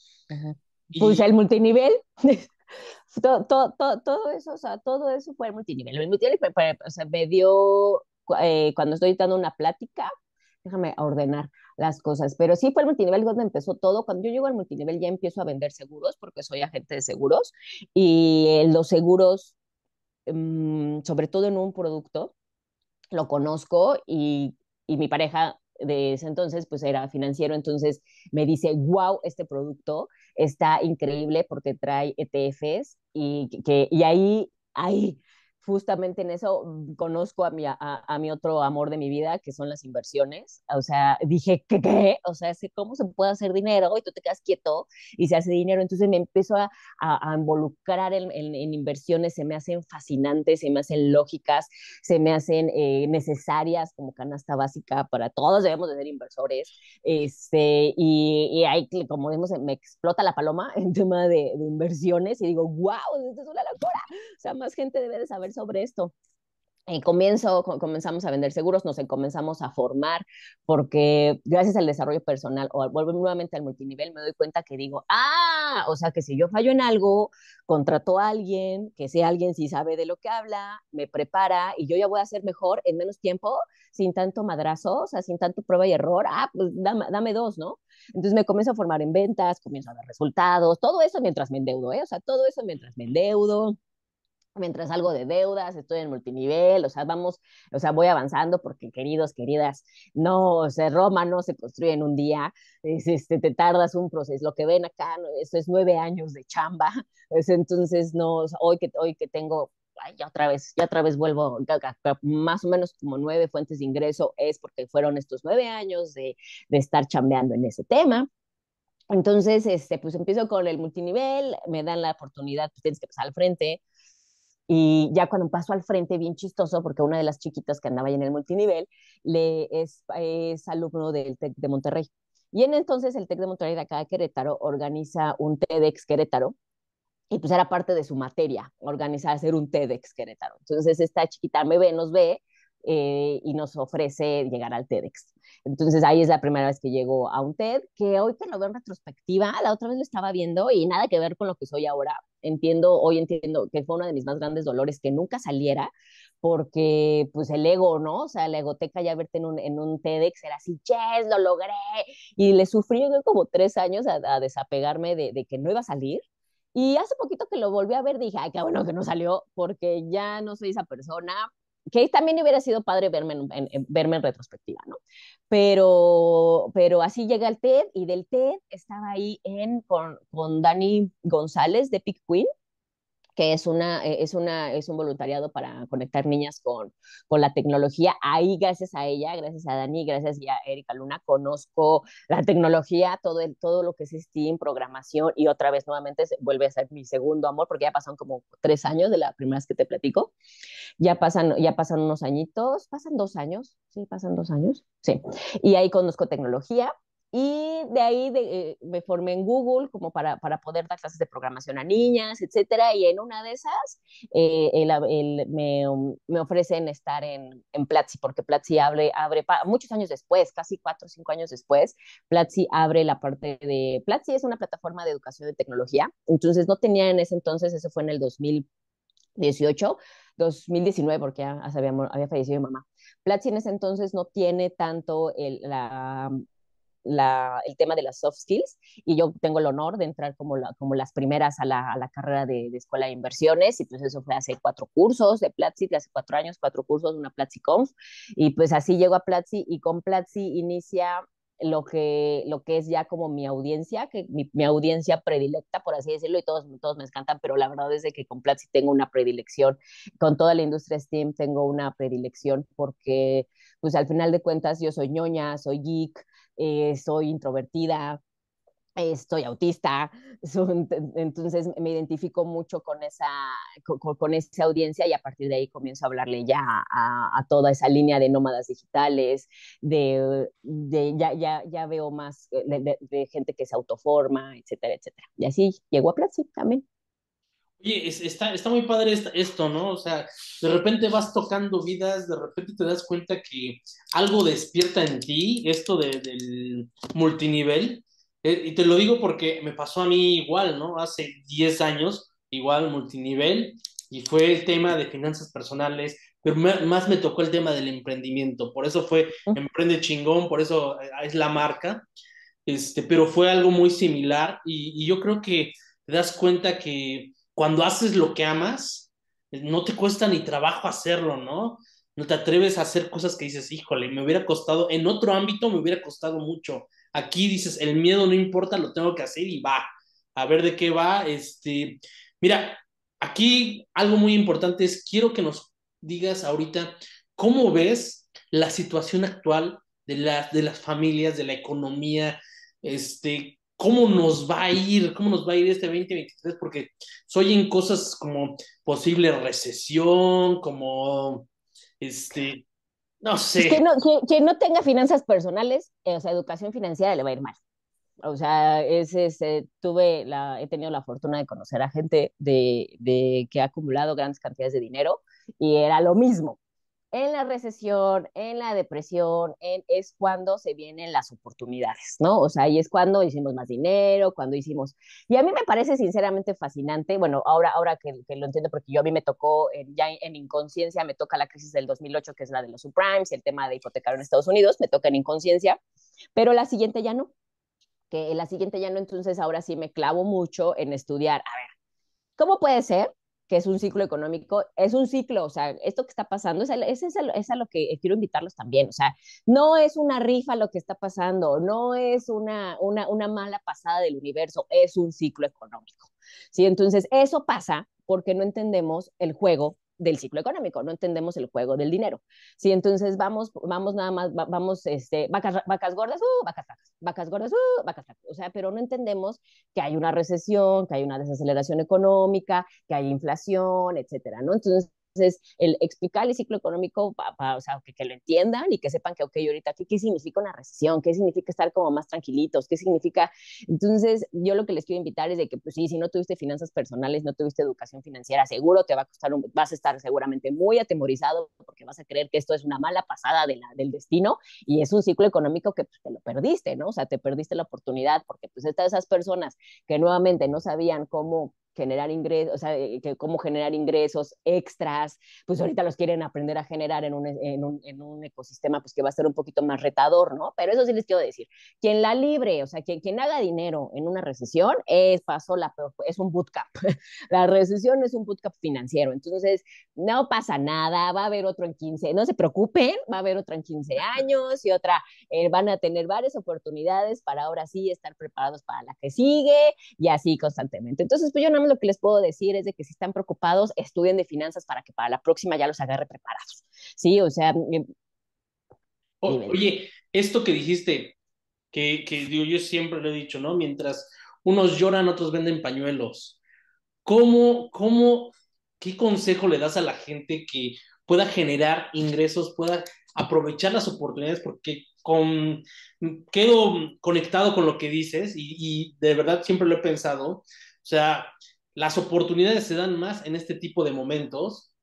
Pues el multinivel. todo, todo, todo, eso, o sea, todo eso fue el multinivel. El multinivel o sea, me dio, eh, cuando estoy dando una plática, déjame ordenar las cosas, pero sí fue el multinivel donde empezó todo. Cuando yo llego al multinivel ya empiezo a vender seguros porque soy agente de seguros y los seguros, mm, sobre todo en un producto, lo conozco y, y mi pareja de ese entonces, pues era financiero, entonces me dice, wow, este producto está increíble porque trae ETFs y, que, y ahí, ahí justamente en eso mm, conozco a mi, a, mi otro amor de mi vida, que son las inversiones. O sea, dije, ¿qué? qué? O sea, ¿cómo se puede hacer dinero? Y tú te quedas quieto y se hace dinero. Entonces me empiezo a, a, involucrar en, en, inversiones, se me hacen fascinantes, se me hacen lógicas, se me hacen eh, necesarias como canasta básica para todos, debemos de ser inversores. Este, y, y ahí, como vemos, me explota la paloma en tema de, de inversiones y digo, wow, esto es una locura. O sea, más gente debe de saber sobre esto. Y comienzo, comenzamos a vender seguros, nos comenzamos a formar, porque gracias al desarrollo personal, o vuelvo nuevamente al multinivel, me doy cuenta que digo, ah, o sea que si yo fallo en algo, contrato a alguien, que sea alguien si sabe de lo que habla, me prepara y yo ya voy a ser mejor en menos tiempo, sin tanto madrazo, o sea, sin tanto prueba y error, ah, pues dame, dame dos, ¿no? Entonces me comienzo a formar en ventas, comienzo a dar resultados, todo eso mientras me endeudo, ¿eh? O sea, todo eso mientras me endeudo mientras algo de deudas, estoy en multinivel, o sea, vamos, o sea, voy avanzando porque queridos, queridas, no, o sea, Roma no se construye en un día, es, este, te tardas un proceso, lo que ven acá, eso es nueve años de chamba, es, entonces, no, hoy que, hoy que tengo, ay, ya otra vez, ya otra vez vuelvo, más o menos como nueve fuentes de ingreso, es porque fueron estos nueve años de, de estar chambeando en ese tema, entonces, este, pues empiezo con el multinivel, me dan la oportunidad, pues tienes que pasar al frente, y ya cuando paso al frente, bien chistoso, porque una de las chiquitas que andaba ahí en el multinivel le es, es alumno del TEC de Monterrey. Y en entonces el TEC de Monterrey de acá de Querétaro organiza un TEDx Querétaro, y pues era parte de su materia, organizar, hacer un TEDx Querétaro. Entonces esta chiquita me ve, nos ve eh, y nos ofrece llegar al TEDx. Entonces ahí es la primera vez que llego a un TED, que hoy que lo veo en retrospectiva, la otra vez lo estaba viendo y nada que ver con lo que soy ahora. Entiendo, hoy entiendo que fue uno de mis más grandes dolores que nunca saliera, porque pues el ego, ¿no? O sea, la egoteca ya verte en un, en un TEDx era así, yes, lo logré. Y le sufrí como tres años a, desapegarme de, de que no iba a salir. Y hace poquito que lo volví a ver, dije, ay, qué bueno que no salió, porque ya no soy esa persona, que también hubiera sido padre verme en, verme en retrospectiva, ¿no? Pero, pero así llega el TED y del TED estaba ahí en, con, con Dani González de Pick Queen, que es, una, eh, es, una, es un voluntariado para conectar niñas con, con la tecnología. Ahí, gracias a ella, gracias a Dani, gracias a Erika Luna, conozco la tecnología, todo, el, todo lo que es STEAM, programación, y otra vez nuevamente vuelve a ser mi segundo amor, porque ya pasaron como tres años de la primera que te platico. Ya pasan, ya pasan unos añitos, pasan dos años, sí, pasan dos años, sí. Y ahí conozco tecnología, y de ahí eh, me formé en Google como para, para, poder dar clases de programación a niñas, etcétera. Y en una de esas eh, el, me, um, me, ofrecen estar en, en, Platzi, porque Platzi abre, abre muchos años después, casi cuatro o cinco años después, Platzi abre la parte de. Platzi es una plataforma de educación de tecnología. Entonces no tenía en ese entonces, eso fue en el 2018, 2019, porque ya había, había fallecido mi mamá. Platzi en ese entonces no tiene tanto el, la el tema de las soft skills y yo tengo el honor de entrar como, como las primeras a la, a la carrera de, de, Escuela de Inversiones y pues eso fue hace cuatro cursos de Platzi, hace cuatro años, cuatro cursos, una Platzi Conf y pues así llego a Platzi y con Platzi inicia lo que, lo que es ya como mi audiencia, que mi, mi, audiencia predilecta, por así decirlo, y todos, todos me encantan, pero la verdad es de que con Platzi tengo una predilección, con toda la industria STEAM tengo una predilección porque, pues al final de cuentas, yo soy ñoña, soy geek, eh, soy introvertida, estoy autista, entonces me identifico mucho con esa, con, esa audiencia y a partir de ahí comienzo a hablarle ya a, toda esa línea de nómadas digitales, de, ya, ya, ya, veo más de, gente que se autoforma, etcétera, etcétera. Y así llegó a Platzi también. Oye, está, está muy padre esto, ¿no? O sea, de repente vas tocando vidas, de repente te das cuenta que algo despierta en ti, esto del multinivel, eh, y te lo digo porque me pasó a mí igual, ¿no? Hace 10 años, igual multinivel, y fue el tema de finanzas personales, pero más me tocó el tema del emprendimiento, por eso fue Emprende Chingón, por eso eh, es la marca, este, pero fue algo muy similar y, y yo creo que te das cuenta que cuando haces lo que amas, no te cuesta ni trabajo hacerlo, ¿no? No te atreves a hacer cosas que dices, híjole, me hubiera costado, en otro ámbito me hubiera costado mucho. Aquí dices, el miedo no importa, lo tengo que hacer y va. A ver de qué va. Este, mira, aquí algo muy importante es, quiero que nos digas ahorita, ¿cómo ves la situación actual de, la, de las familias, de la economía? Este, cómo nos va a ir, cómo nos va a ir este 2023, porque soy en cosas como posible recesión, como, este, no sé. que, no, que, no tenga finanzas personales, eh, o sea, educación financiera le va a ir mal. O sea, es, eh, tuve la, he tenido la fortuna de conocer a gente de, de que ha acumulado grandes cantidades de dinero y era lo mismo en la recesión, en la depresión, en, es cuando se vienen las oportunidades, ¿no? O sea, ahí es cuando hicimos más dinero, cuando hicimos... Y a mí me parece sinceramente fascinante, bueno, ahora, ahora que, lo entiendo, porque yo a mí me tocó, ya en, inconsciencia, me toca la crisis del 2008, que es la de los subprimes, el tema de hipotecario en Estados Unidos, me toca en inconsciencia, pero la siguiente ya no, que la siguiente ya no, entonces ahora sí me clavo mucho en estudiar, a ver, ¿cómo puede ser que es un ciclo económico, es un ciclo, o sea, esto que está pasando es, es, es, a lo que quiero invitarlos también, o sea, no es una rifa lo que está pasando, no es una, una, una mala pasada del universo, es un ciclo económico, ¿sí? Entonces, eso pasa porque no entendemos el juego del ciclo económico, no entendemos el juego del dinero. Sí, entonces vamos, vamos nada más, vamos, este, vacas, vacas gordas, uh, vacas flacas, vacas gordas, uh, vacas flacas. O sea, pero no entendemos que hay una recesión, que hay una desaceleración económica, que hay inflación, etcétera, ¿no? Entonces, entonces, el explicar el ciclo económico, o sea, que, que, lo entiendan y que sepan que, ok, ahorita, ¿qué, ¿qué significa una recesión? ¿Qué significa estar como más tranquilitos? ¿Qué significa? Entonces, yo lo que les quiero invitar es de que, pues sí, si no tuviste finanzas personales, no tuviste educación financiera, seguro te va a costar, un, vas a estar seguramente muy atemorizado porque vas a creer que esto es una mala pasada de la, del destino y es un ciclo económico que pues, te lo perdiste, ¿no? O sea, te perdiste la oportunidad porque pues estas esas personas que nuevamente no sabían cómo generar ingresos, o sea, eh, que cómo generar ingresos extras, pues ahorita los quieren aprender a generar en un, en, un, en un, ecosistema pues que va a ser un poquito más retador, ¿no? Pero eso sí les quiero decir, quien la libre, o sea, quien, quien haga dinero en una recesión es, pasó la, es un bootcamp. la recesión es un bootcamp financiero, entonces no pasa nada, va a haber otro en 15, no se preocupen, va a haber otro en 15 años y otra, eh, van a tener varias oportunidades para ahora sí estar preparados para la que sigue y así constantemente. Entonces, pues yo lo que les puedo decir es de que si están preocupados, estudien de finanzas para que para la próxima ya los agarre preparados. Sí, o sea... Eh, oye, esto que dijiste, que, que yo siempre lo he dicho, ¿no? Mientras unos lloran, otros venden pañuelos. ¿Cómo, cómo, qué consejo le das a la gente que pueda generar ingresos, pueda aprovechar las oportunidades? Porque con, quedo conectado con lo que dices y, y de verdad siempre lo he pensado. O sea, las oportunidades se dan más en este tipo de momentos.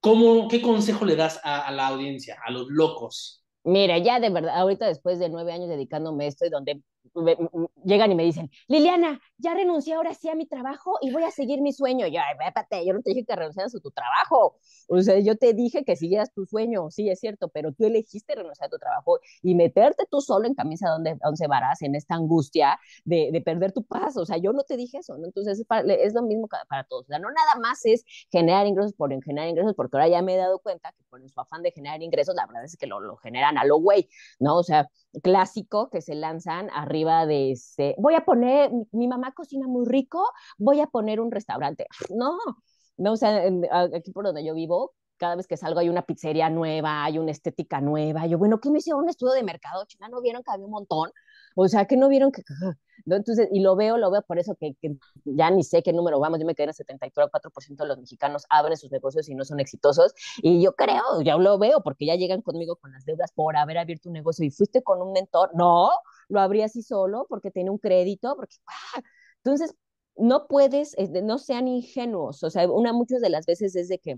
¿Cómo, ¿Qué consejo le das a, a la audiencia, a los locos? Mira, ya de verdad, ahorita después de nueve años dedicándome a esto y donde llegan y me dicen, Liliana, ya renuncié ahora sí a mi trabajo y voy a seguir mi sueño. Yo, espérate, yo no te dije que renunciaras a tu trabajo. O sea, yo te dije que siguieras tu sueño, sí, es cierto, pero tú elegiste renunciar a tu trabajo y meterte tú solo en camisa donde once varas, en esta angustia de, de, perder tu paz. O sea, yo no te dije eso, ¿no? Entonces, es, es lo mismo para, todos. O sea, no nada más es generar ingresos por generar ingresos, porque ahora ya me he dado cuenta que por su afán de generar ingresos, la verdad es que lo, lo generan a lo güey, ¿no? O sea, clásico que se lanzan arriba de ese, voy a poner, mi, mamá cocina muy rico, voy a poner un restaurante. No, no, o sea, aquí por donde yo vivo, cada vez que salgo hay una pizzería nueva, hay una estética nueva. Yo, bueno, ¿qué me hicieron un estudio de mercado? China, ¿no vieron que había un montón? O sea, que no vieron que... ¿no? Entonces, y lo veo, lo veo por eso que, que, ya ni sé qué número vamos, yo me quedé en el 74% de los mexicanos abren sus negocios y no son exitosos, y yo creo, ya lo veo, porque ya llegan conmigo con las deudas por haber abierto un negocio y fuiste con un mentor, no, lo abrí así solo porque tiene un crédito, porque, ¡ah! entonces, no puedes, no sean ingenuos, o sea, una muchas de las veces es de que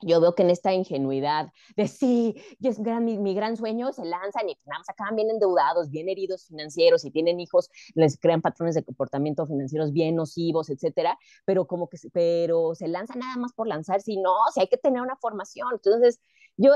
yo veo que en esta ingenuidad de sí, es gran, mi, mi, gran sueño, se lanzan y más acaban bien endeudados, bien heridos financieros y tienen hijos, les crean patrones de comportamiento financieros bien nocivos, etcétera, pero como que pero se lanzan nada más por lanzar, si no, si hay que tener una formación. Entonces, yo,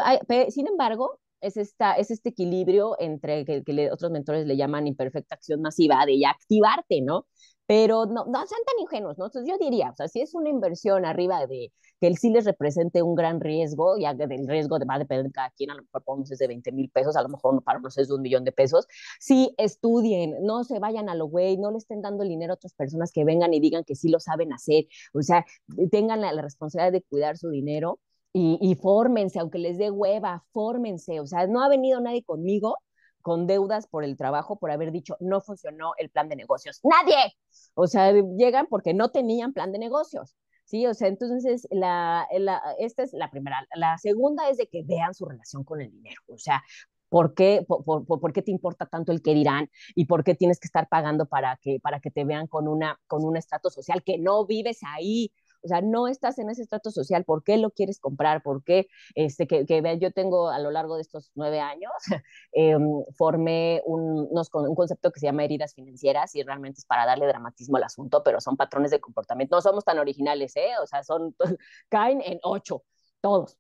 sin embargo, es, esta, es este equilibrio entre que, que le, otros mentores le llaman imperfecta acción masiva, de ya activarte, ¿no? Pero no, no sean tan ingenuos, ¿no? Entonces yo diría, o sea, si es una inversión arriba de que el sí les represente un gran riesgo, ya que del riesgo va a depender de cada quien, a lo mejor podemos es de 20 mil pesos, a lo mejor para unos es de un millón de pesos, sí estudien, no se vayan a lo güey, no le estén dando el dinero a otras personas que vengan y digan que sí lo saben hacer, o sea, tengan la, la responsabilidad de cuidar su dinero y, y fórmense, aunque les dé hueva, fórmense, o sea, no ha venido nadie conmigo con deudas por el trabajo, por haber dicho no funcionó el plan de negocios. Nadie. O sea, llegan porque no tenían plan de negocios. Sí, o sea, entonces la, la, esta es la primera. La segunda es de que vean su relación con el dinero. O sea, ¿Por qué, por, por, por, qué te importa tanto el que dirán y por qué tienes que estar pagando para que, para que te vean con, una, con un estrato social que no vives ahí? O sea, no estás en ese estrato social, ¿por qué lo quieres comprar? ¿Por qué? Este, que, que yo tengo a lo largo de estos nueve años, eh, formé un, unos, un concepto que se llama heridas financieras y realmente es para darle dramatismo al asunto, pero son patrones de comportamiento. No somos tan originales, ¿eh? O sea, son, caen en ocho, todos.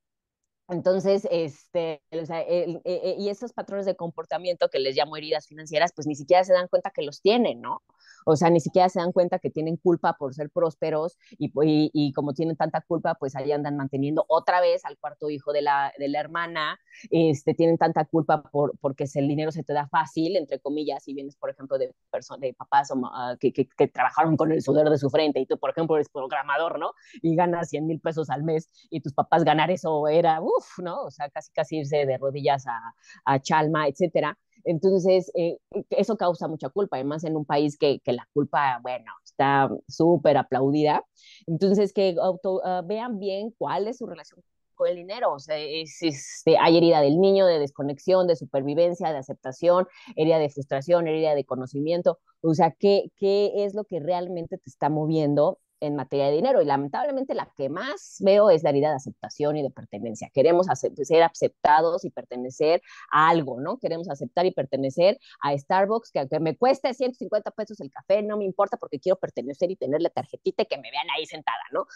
Entonces, este, o sea, el, el, el, y esos patrones de comportamiento que les llamo heridas financieras, pues ni siquiera se dan cuenta que los tienen, ¿no? O sea, ni siquiera se dan cuenta que tienen culpa por ser prósperos y, y, y como tienen tanta culpa, pues ahí andan manteniendo otra vez al cuarto hijo de la, de la hermana, este, tienen tanta culpa por, porque el dinero se te da fácil, entre comillas, si vienes, por ejemplo, de, de papás que, que, trabajaron con el sudor de su frente y tú, por ejemplo, eres programador, ¿no? Y ganas 100 mil pesos al mes y tus papás ganar eso era, uff, ¿no? O sea, casi casi irse de rodillas a, a Chalma, etcétera. Entonces, eh, eso causa mucha culpa, además en un país que, que la culpa, bueno, está súper aplaudida. Entonces, que uh, vean bien cuál es su relación con el dinero. O sea, es, es, hay herida del niño, de desconexión, de supervivencia, de aceptación, herida de frustración, herida de conocimiento. O sea, ¿qué, qué es lo que realmente te está moviendo en materia de dinero. Y lamentablemente la que más veo es la herida de aceptación y de pertenencia. Queremos ser aceptados y pertenecer a algo, ¿no? Queremos aceptar y pertenecer a Starbucks, que aunque me cueste 150 pesos el café, no me importa porque quiero pertenecer y tener la tarjetita y que me vean ahí sentada, ¿no?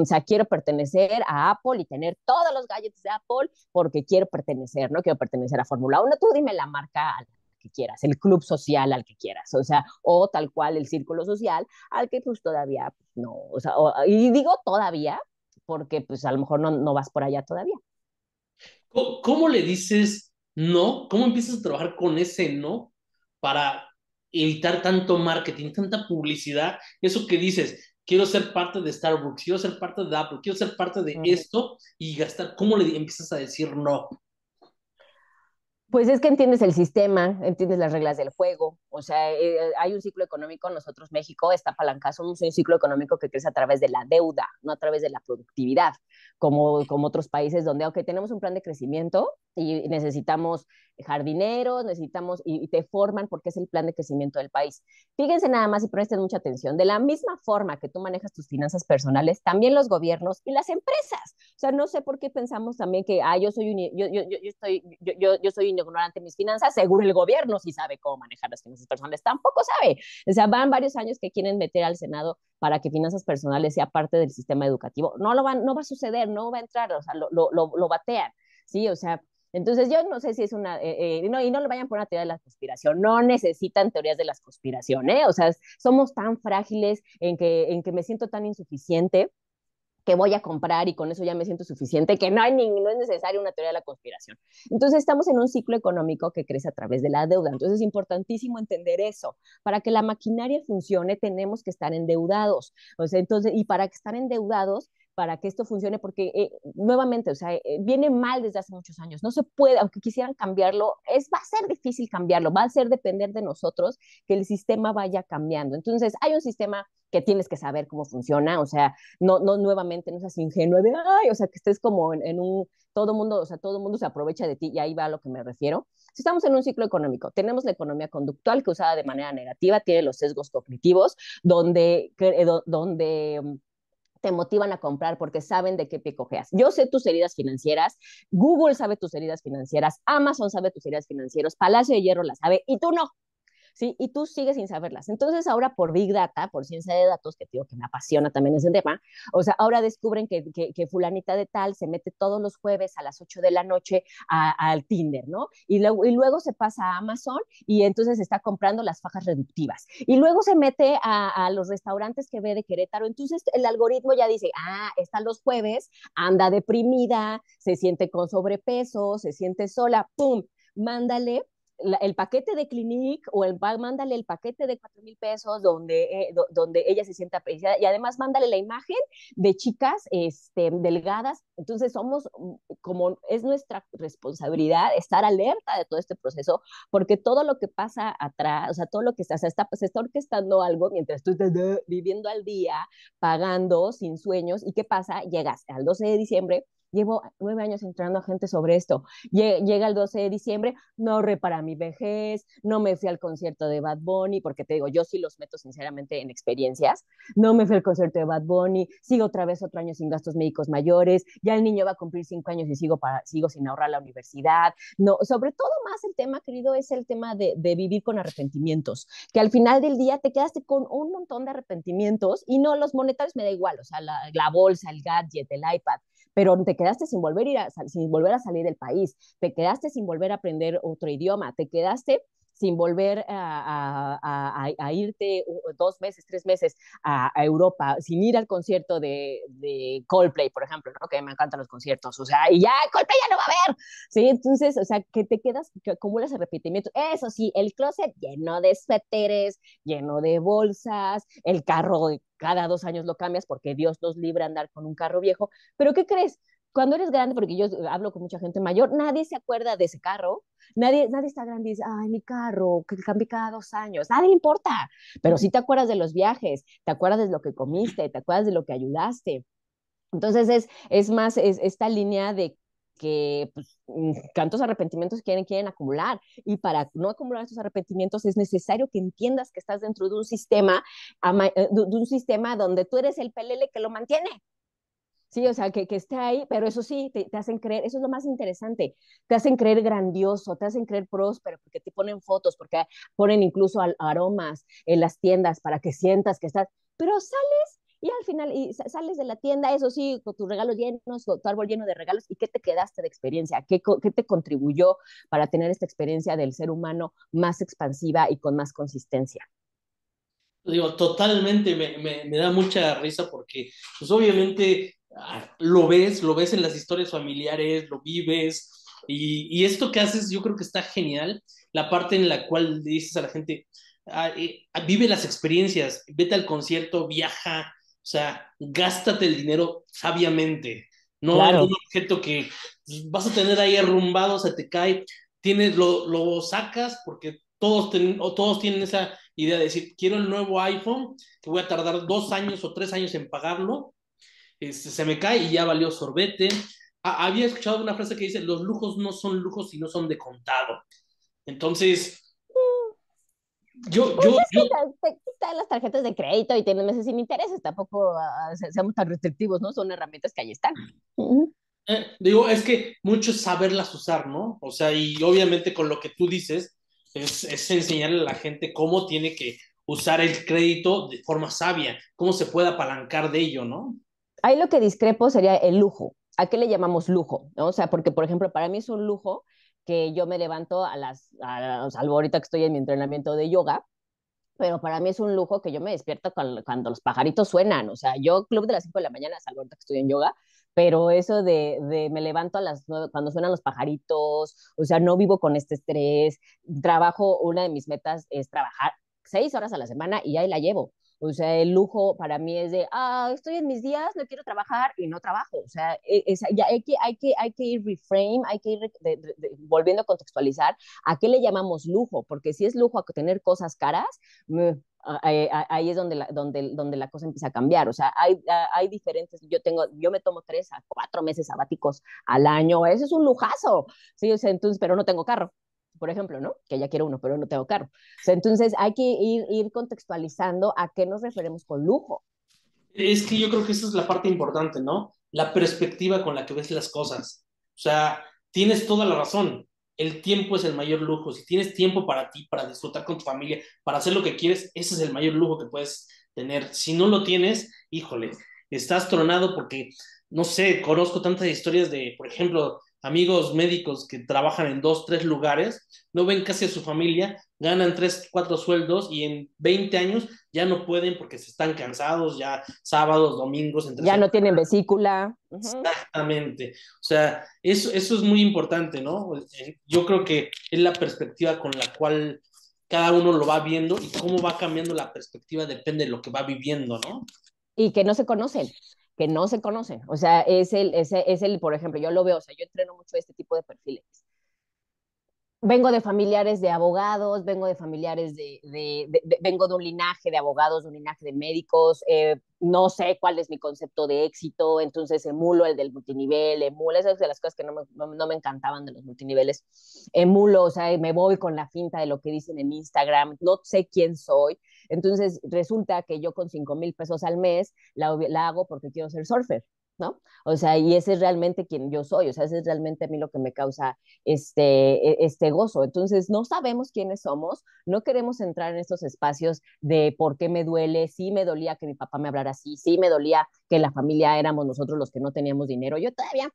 O sea, quiero pertenecer a Apple y tener todos los gadgets de Apple porque quiero pertenecer, ¿no? Quiero pertenecer a Fórmula 1. Tú dime la marca quieras, el club social al que quieras, o sea, o tal cual el círculo social al que pues todavía pues, no, o sea, o, y digo todavía porque pues a lo mejor no, no vas por allá todavía. ¿Cómo, ¿Cómo, le dices no? ¿Cómo empiezas a trabajar con ese no para evitar tanto marketing, tanta publicidad? Eso que dices, quiero ser parte de Starbucks, quiero ser parte de Apple, quiero ser parte de esto y gastar, ¿cómo le empiezas a decir no? Pues es que entiendes el sistema, entiendes las reglas del juego, o sea, eh, hay un ciclo económico, nosotros México está apalancado, somos un ciclo económico que crece a través de la deuda, no a través de la productividad, como, como otros países donde aunque tenemos un plan de crecimiento y necesitamos jardineros, necesitamos, y, y, te forman porque es el plan de crecimiento del país. Fíjense nada más y presten mucha atención, de la misma forma que tú manejas tus finanzas personales, también los gobiernos y las empresas. O sea, no sé por qué pensamos también que, ah, yo soy, un, yo, yo, yo, estoy, yo, yo, soy ignorante en mis finanzas, seguro el gobierno sí sabe cómo manejar las finanzas personales, tampoco sabe. O sea, van varios años que quieren meter al Senado para que finanzas personales sea parte del sistema educativo. No lo van, no va a suceder, no va a entrar, o sea, lo, lo, lo, lo batean. Sí, o sea, entonces yo no sé si es una, eh, eh, no, y no le vayan por una teoría de la conspiración, no necesitan teorías de la conspiración, ¿eh? O sea, somos tan frágiles en que, en que me siento tan insuficiente que voy a comprar y con eso ya me siento suficiente, que no, hay ni, no es necesaria una teoría de la conspiración. Entonces estamos en un ciclo económico que crece a través de la deuda. Entonces es importantísimo entender eso. Para que la maquinaria funcione tenemos que estar endeudados. O sea, entonces, y para estar endeudados para que esto funcione, porque eh, nuevamente, o sea, eh, viene mal desde hace muchos años. No se puede, aunque quisieran cambiarlo, es, va a ser difícil cambiarlo, va a ser depender de nosotros que el sistema vaya cambiando. Entonces, hay un sistema que tienes que saber cómo funciona, o sea, no, no nuevamente, no seas ingenuo de, ay, o sea, que estés como en, un, todo mundo, o sea, todo mundo se aprovecha de ti y ahí va a lo que me refiero. Si estamos en un ciclo económico, tenemos la economía conductual que usada de manera negativa, tiene los sesgos cognitivos, donde, donde mm, te motivan a comprar porque saben de qué pie cojeas. Yo sé tus heridas financieras, Google sabe tus heridas financieras, Amazon sabe tus heridas financieras, Palacio de Hierro las sabe y tú no. ¿Sí? Y tú sigues sin saberlas. Entonces ahora por Big Data, por ciencia de datos, que digo que me apasiona también ese tema, o sea, ahora descubren que, fulanita de tal se mete todos los jueves a las 8 de la noche al Tinder, ¿no? Y luego, y luego se pasa a Amazon y entonces está comprando las fajas reductivas. Y luego se mete a, a los restaurantes que ve de Querétaro. Entonces el algoritmo ya dice, ah, está los jueves, anda deprimida, se siente con sobrepeso, se siente sola, ¡pum! Mándale el paquete de Clinique o el mándale el paquete de cuatro mil pesos donde, eh, donde ella se sienta apreciada y además mándale la imagen de chicas este, delgadas. Entonces somos, mm, como es nuestra responsabilidad estar alerta de todo este proceso, porque todo lo que pasa atrás, o sea, todo lo que se está, se está orquestando algo mientras tú estás viviendo al día, pagando sin sueños, ¿y qué pasa? Llegas al 12 de diciembre Llevo nueve años entrando a gente sobre esto. Llega el 12 de diciembre, no repara mi vejez, no me fui al concierto de Bad Bunny, porque te digo, yo sí los meto sinceramente en experiencias. No me fui al concierto de Bad Bunny, sigo otra vez otro año sin gastos médicos mayores, ya el niño va a cumplir cinco años y sigo, para, sigo sin ahorrar la universidad. No, sobre todo más el tema, querido, es el tema de, de vivir con arrepentimientos, que al final del día te quedaste con un montón de arrepentimientos y no los monetarios me da igual, o sea, la, la bolsa, el gadget, el iPad, pero te quedaste sin volver, ir a, sin volver a salir del país, te quedaste sin volver a aprender otro idioma, te quedaste sin volver a, irte dos meses, tres meses a, Europa, sin ir al concierto de, Coldplay, por ejemplo, ¿no? que me encantan los conciertos, o sea, y ya Coldplay ya no va a haber, ¿sí? Entonces, o sea, que te quedas, que acumulas el repetimiento. Eso sí, el closet lleno de suéteres, lleno de bolsas, el carro cada dos años lo cambias porque Dios nos libre andar con un carro viejo, pero ¿qué crees? Cuando eres grande, porque yo hablo con mucha gente mayor, nadie se acuerda de ese carro, nadie, nadie está grande y dice, ay, mi carro, que cambie cada dos años, nadie importa, pero sí te acuerdas de los viajes, te acuerdas de lo que comiste, te acuerdas de lo que ayudaste. Entonces es, es más es, esta línea de que pues, tantos arrepentimientos quieren, quieren acumular. Y para no acumular estos arrepentimientos es necesario que entiendas que estás dentro de un sistema, eh, de un sistema donde tú eres el pelele que lo mantiene. Sí, o sea, que, que esté ahí, pero eso sí, te, hacen creer, eso es lo más interesante, te hacen creer grandioso, te hacen creer próspero, porque te ponen fotos, porque ponen incluso aromas en las tiendas para que sientas que estás, pero sales y al final y sales de la tienda, eso sí, con tus regalos llenos, con tu árbol lleno de regalos, ¿y qué te quedaste de experiencia? ¿Qué, qué te contribuyó para tener esta experiencia del ser humano más expansiva y con más consistencia? Digo, totalmente, me, me, me da mucha risa porque, pues obviamente lo ves, lo ves en las historias familiares, lo vives, y, esto que haces yo creo que está genial, la parte en la cual dices a la gente, ah, eh, vive las experiencias, vete al concierto, viaja, o sea, gástate el dinero sabiamente, no un objeto que vas a tener ahí arrumbado, se te cae, tienes, lo, lo sacas porque todos, o todos tienen esa idea de decir, quiero el nuevo iPhone, que voy a tardar dos años o tres años en pagarlo, este, se me cae y ya valió sorbete. había escuchado una frase que dice, los lujos no son lujos si no son de contado. Entonces, yo... Pues yo, Te, quitan las tarjetas de crédito y tienen meses sin intereses, tampoco ah, seamos tan restrictivos, ¿no? Son herramientas que ahí están. Eh, digo, es que mucho es saberlas usar, ¿no? O sea, y obviamente con lo que tú dices, es, es enseñarle a la gente cómo tiene que usar el crédito de forma sabia, cómo se puede apalancar de ello, ¿no? Ahí lo que discrepo sería el lujo. ¿A qué le llamamos lujo? ¿No? O sea, porque, por ejemplo, para mí es un lujo que yo me levanto a las, a, salvo ahorita que estoy en mi entrenamiento de yoga, pero para mí es un lujo que yo me despierto cuando, los pajaritos suenan. O sea, yo club de las 5 de la mañana, salvo ahorita que estoy en yoga, pero eso de, de, me levanto a las 9 cuando suenan los pajaritos, o sea, no vivo con este estrés, trabajo, una de mis metas es trabajar seis horas a la semana y ahí la llevo. O sea, el lujo para mí es de, ah, estoy en mis días, no quiero trabajar y no trabajo. O sea, e, es, ya hay que, hay, que, hay que ir reframe, hay que ir volviendo a contextualizar a qué le llamamos lujo, porque si es lujo a tener cosas caras, ahí es donde la, donde, donde la cosa empieza a cambiar. O sea, hay, hay diferentes, yo tengo, yo me tomo tres a cuatro meses sabáticos al año, eso es un lujazo, ¿sí? O sea, entonces, pero no tengo carro por ejemplo, ¿no? Que ya quiero uno, pero no tengo carro. entonces hay que ir, ir contextualizando a qué nos referimos con lujo. Es que yo creo que esa es la parte importante, ¿no? La perspectiva con la que ves las cosas. O sea, tienes toda la razón. El tiempo es el mayor lujo. Si tienes tiempo para ti, para disfrutar con tu familia, para hacer lo que quieres, ese es el mayor lujo que puedes tener. Si no lo tienes, híjole, estás tronado porque, no sé, conozco tantas historias de, por ejemplo, amigos médicos que trabajan en dos, tres lugares, no ven casi a su familia, ganan tres, cuatro sueldos y en 20 años ya no pueden porque se están cansados, ya sábados, domingos. Entre ya no tienen vesícula. Exactamente. O sea, eso, eso es muy importante, ¿no? Yo creo que es la perspectiva con la cual cada uno lo va viendo y cómo va cambiando la perspectiva depende de lo que va viviendo, ¿no? Y que no se conocen que no se conocen. O sea, es el, es, el, por ejemplo, yo lo veo, o sea, yo entreno mucho este tipo de perfiles vengo de familiares de abogados, vengo de familiares de, vengo de un linaje de abogados, de un linaje de médicos, eh, no sé cuál es mi concepto de éxito, entonces emulo el del multinivel, emulo, esas de las cosas que no me, no, me encantaban de los multiniveles, emulo, o sea, me voy con la finta de lo que dicen en Instagram, no sé quién soy, entonces resulta que yo con 5 mil pesos al mes la, la hago porque quiero ser surfer, ¿no? O sea, y ese es realmente quien yo soy, o sea, ese es realmente a mí lo que me causa este, e, este gozo. Entonces, no sabemos quiénes somos, no queremos entrar en estos espacios de por qué me duele, sí me dolía que mi papá me hablara así, sí me dolía que la familia éramos nosotros los que no teníamos dinero. Yo todavía,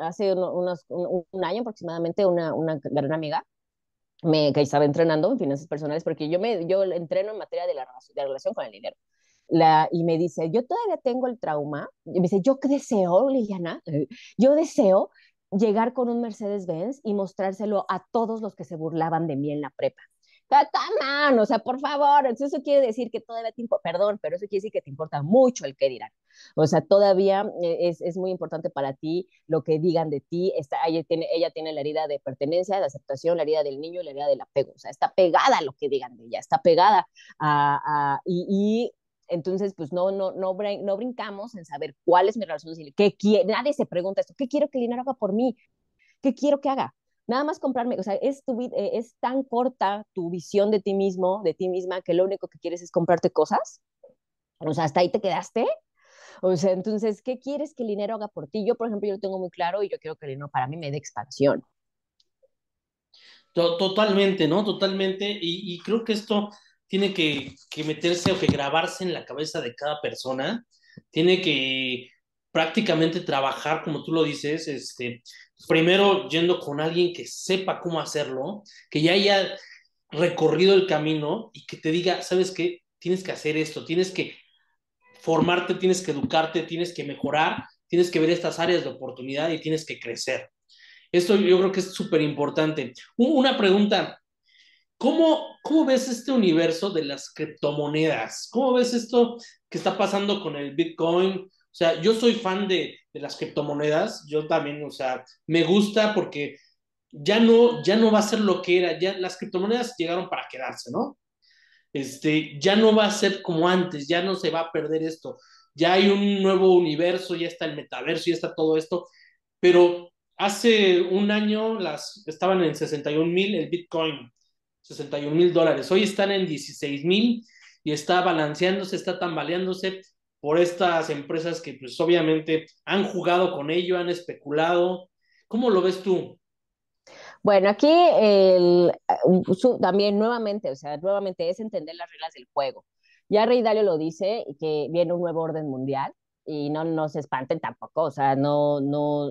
hace unos, un, año aproximadamente, una, una gran amiga me, estaba entrenando en finanzas personales, porque yo, me, yo entreno en materia de la, de la relación con el dinero la, y me dice, yo todavía tengo el trauma, y me dice, yo deseo, Liliana, yo deseo llegar con un Mercedes-Benz y mostrárselo a todos los que se burlaban de mí en la prepa. ¡Come O sea, por favor, eso quiere decir que todavía te importa, perdón, pero eso quiere decir que te importa mucho el que dirán. O sea, todavía eh, es, es muy importante para ti lo que digan de ti. Ella, tiene, la herida de pertenencia, de aceptación, la herida del niño la herida del apego. O sea, está pegada a lo que digan de ella, está pegada a, a y, y entonces, pues no, no, no, no brincamos en saber cuál es mi relación qué quiere, nadie se pregunta esto, ¿qué quiero que el dinero haga por mí? ¿Qué quiero que haga? Nada más comprarme, o sea, es, tu, eh, es tan corta tu visión de ti mismo, de ti misma, que lo único que quieres es comprarte cosas. O sea, hasta ahí te quedaste. O sea, entonces, ¿qué quieres que el dinero haga por ti? Yo, por ejemplo, yo lo tengo muy claro y yo quiero que el dinero para mí me dé expansión. Totalmente, ¿no? Totalmente. Y, y creo que esto tiene que, meterse o que grabarse en la cabeza de cada persona, tiene que prácticamente trabajar, como tú lo dices, este, primero yendo con alguien que sepa cómo hacerlo, que ya haya recorrido el camino y que te diga, ¿sabes qué? Tienes que hacer esto, tienes que formarte, tienes que educarte, tienes que mejorar, tienes que ver estas áreas de oportunidad y tienes que crecer. Esto yo creo que es súper importante. Una pregunta, ¿Cómo, ¿Cómo ves este universo de las criptomonedas? ¿Cómo ves esto que está pasando con el Bitcoin? O sea, yo soy fan de, las criptomonedas, yo también, o sea, me gusta porque ya no, ya no va a ser lo que era, ya las criptomonedas llegaron para quedarse, ¿no? Este, ya no va a ser como antes, ya no se va a perder esto, ya hay un nuevo universo, ya está el metaverso, ya está todo esto, pero hace un año las, estaban en 61 mil el Bitcoin, 61 mil dólares. Hoy están en 16 mil y está balanceándose, está tambaleándose por estas empresas que pues obviamente han jugado con ello, han especulado. ¿Cómo lo ves tú? Bueno, aquí el, también nuevamente, o sea, nuevamente es entender las reglas del juego. Ya Rey Dalio lo dice, que viene un nuevo orden mundial y no, no se espanten tampoco, o sea, no, no,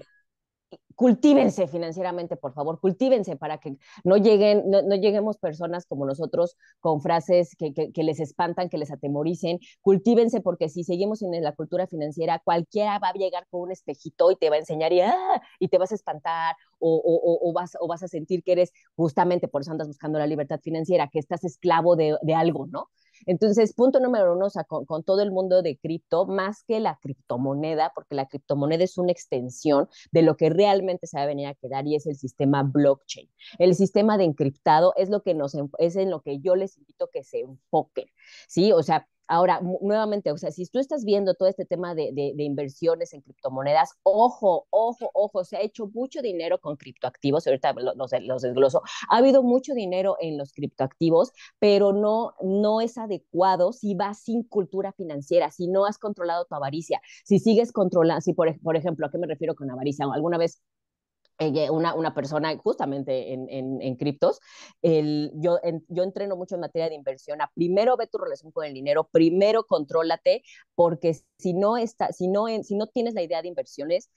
cultívense financieramente, por favor, cultívense para que no lleguen, no, no lleguemos personas como nosotros con frases que, que, les espantan, que les atemoricen, cultívense porque si seguimos en la cultura financiera, cualquiera va a llegar con un espejito y te va a enseñar y, ¡ah! y te vas a espantar o, o, o, vas, o vas a sentir que eres justamente, por eso andas buscando la libertad financiera, que estás esclavo de, de algo, ¿no? Entonces, punto número uno, o sea, con, con todo el mundo de cripto, más que la criptomoneda, porque la criptomoneda es una extensión de lo que realmente se va a venir a quedar y es el sistema blockchain. El sistema de encriptado es lo que nos es en lo que yo les invito que se enfoquen, ¿sí? O sea, Ahora, nuevamente, o sea, si tú estás viendo todo este tema de, inversiones en criptomonedas, ojo, ojo, ojo, se ha hecho mucho dinero con criptoactivos, ahorita los, los desgloso, ha habido mucho dinero en los criptoactivos, pero no, no es adecuado si vas sin cultura financiera, si no has controlado tu avaricia, si sigues controlando, si por, por ejemplo, ¿a qué me refiero con avaricia? ¿Alguna vez una, una, persona justamente en, en, criptos, el, yo, yo entreno mucho en materia de inversión. A primero ve tu relación con el dinero, primero contrólate, porque si no, está, si, no, si no tienes la idea de inversiones,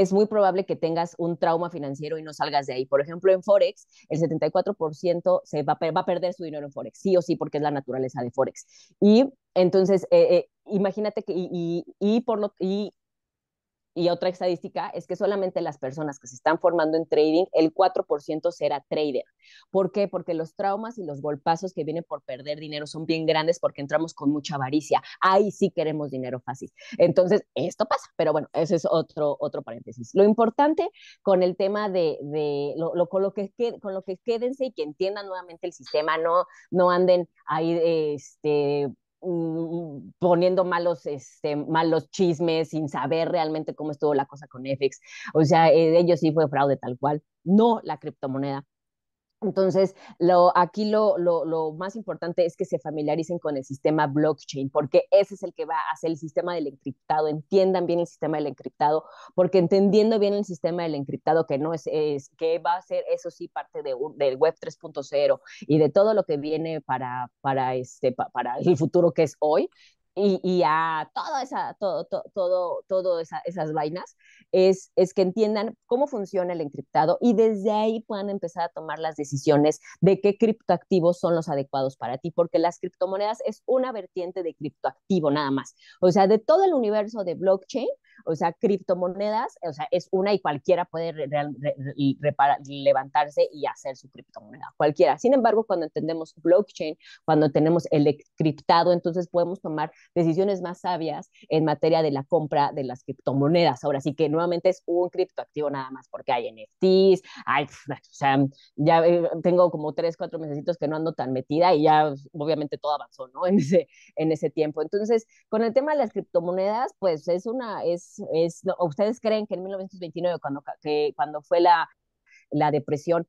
es muy probable que tengas un trauma financiero y no salgas de ahí. Por ejemplo, en Forex, el 74% se va, va, a perder su dinero en Forex, sí o sí, porque es la naturaleza de Forex. Y entonces, eh, eh, imagínate que, y, por lo, y y otra estadística es que solamente las personas que se están formando en trading, el 4% será trader. ¿Por qué? Porque los traumas y los golpazos que vienen por perder dinero son bien grandes porque entramos con mucha avaricia. Ahí sí queremos dinero fácil. Entonces, esto pasa, pero bueno, ese es otro, otro paréntesis. Lo importante con el tema de, de lo, lo, con, lo que, con lo que quédense y que entiendan nuevamente el sistema, no, no anden ahí este, poniendo malos, este, malos chismes sin saber realmente cómo estuvo la cosa con FX. O sea, eh, ellos sí fue fraude tal cual, no la criptomoneda. Entonces, lo, aquí lo, lo, más importante es que se familiaricen con el sistema blockchain, porque ese es el que va a hacer el sistema del encriptado, entiendan bien el sistema del encriptado, porque entendiendo bien el sistema del encriptado, que no es, es que va a ser, eso sí, parte de, del web 3.0 y de todo lo que viene para, para, este, para el futuro que es hoy, y, y, a toda esa, todo, todo, todo, todo esa, esas vainas, es, es que entiendan cómo funciona el encriptado y desde ahí puedan empezar a tomar las decisiones de qué criptoactivos son los adecuados para ti, porque las criptomonedas es una vertiente de criptoactivo nada más. O sea, de todo el universo de blockchain, o sea, criptomonedas, o sea, es una y cualquiera puede levantarse y hacer su criptomoneda, cualquiera. Sin embargo, cuando entendemos blockchain, cuando tenemos el encriptado, entonces podemos tomar decisiones más sabias en materia de la compra de las criptomonedas. Ahora sí que nuevamente es un criptoactivo nada más, porque hay NFTs, hay, o sea, ya tengo como tres, cuatro meses que no ando tan metida y ya obviamente todo avanzó, ¿no? En ese, en ese tiempo. Entonces, con el tema de las criptomonedas, pues es una, es, es, ¿ustedes creen que en 1929, cuando, que, cuando fue la, la depresión,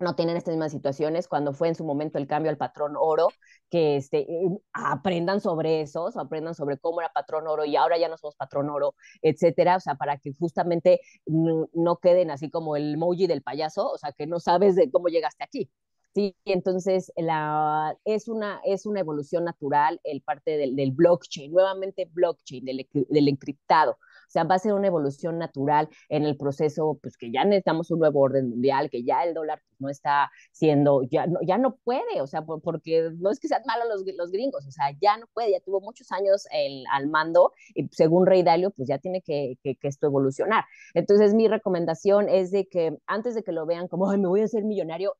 no tienen estas mismas situaciones, cuando fue en su momento el cambio al patrón oro, que este, aprendan sobre eso, aprendan sobre cómo era patrón oro y ahora ya no somos patrón oro, etcétera, o sea, para que justamente no, no queden así como el emoji del payaso, o sea, que no sabes de cómo llegaste aquí. Sí, entonces la, es, una, es una evolución natural el parte del, del blockchain, nuevamente blockchain, del, del encriptado sea, va a ser una evolución natural en el proceso, pues que ya necesitamos un nuevo orden mundial, que ya el dólar pues, no está siendo, ya no, ya no puede, o sea, por, porque no es que sean malos los, los, gringos, o sea, ya no puede, ya tuvo muchos años el, al mando y según Rey Dalio, pues ya tiene que, que, que esto evolucionar. Entonces, mi recomendación es de que antes de que lo vean como, Ay, me voy a hacer millonario,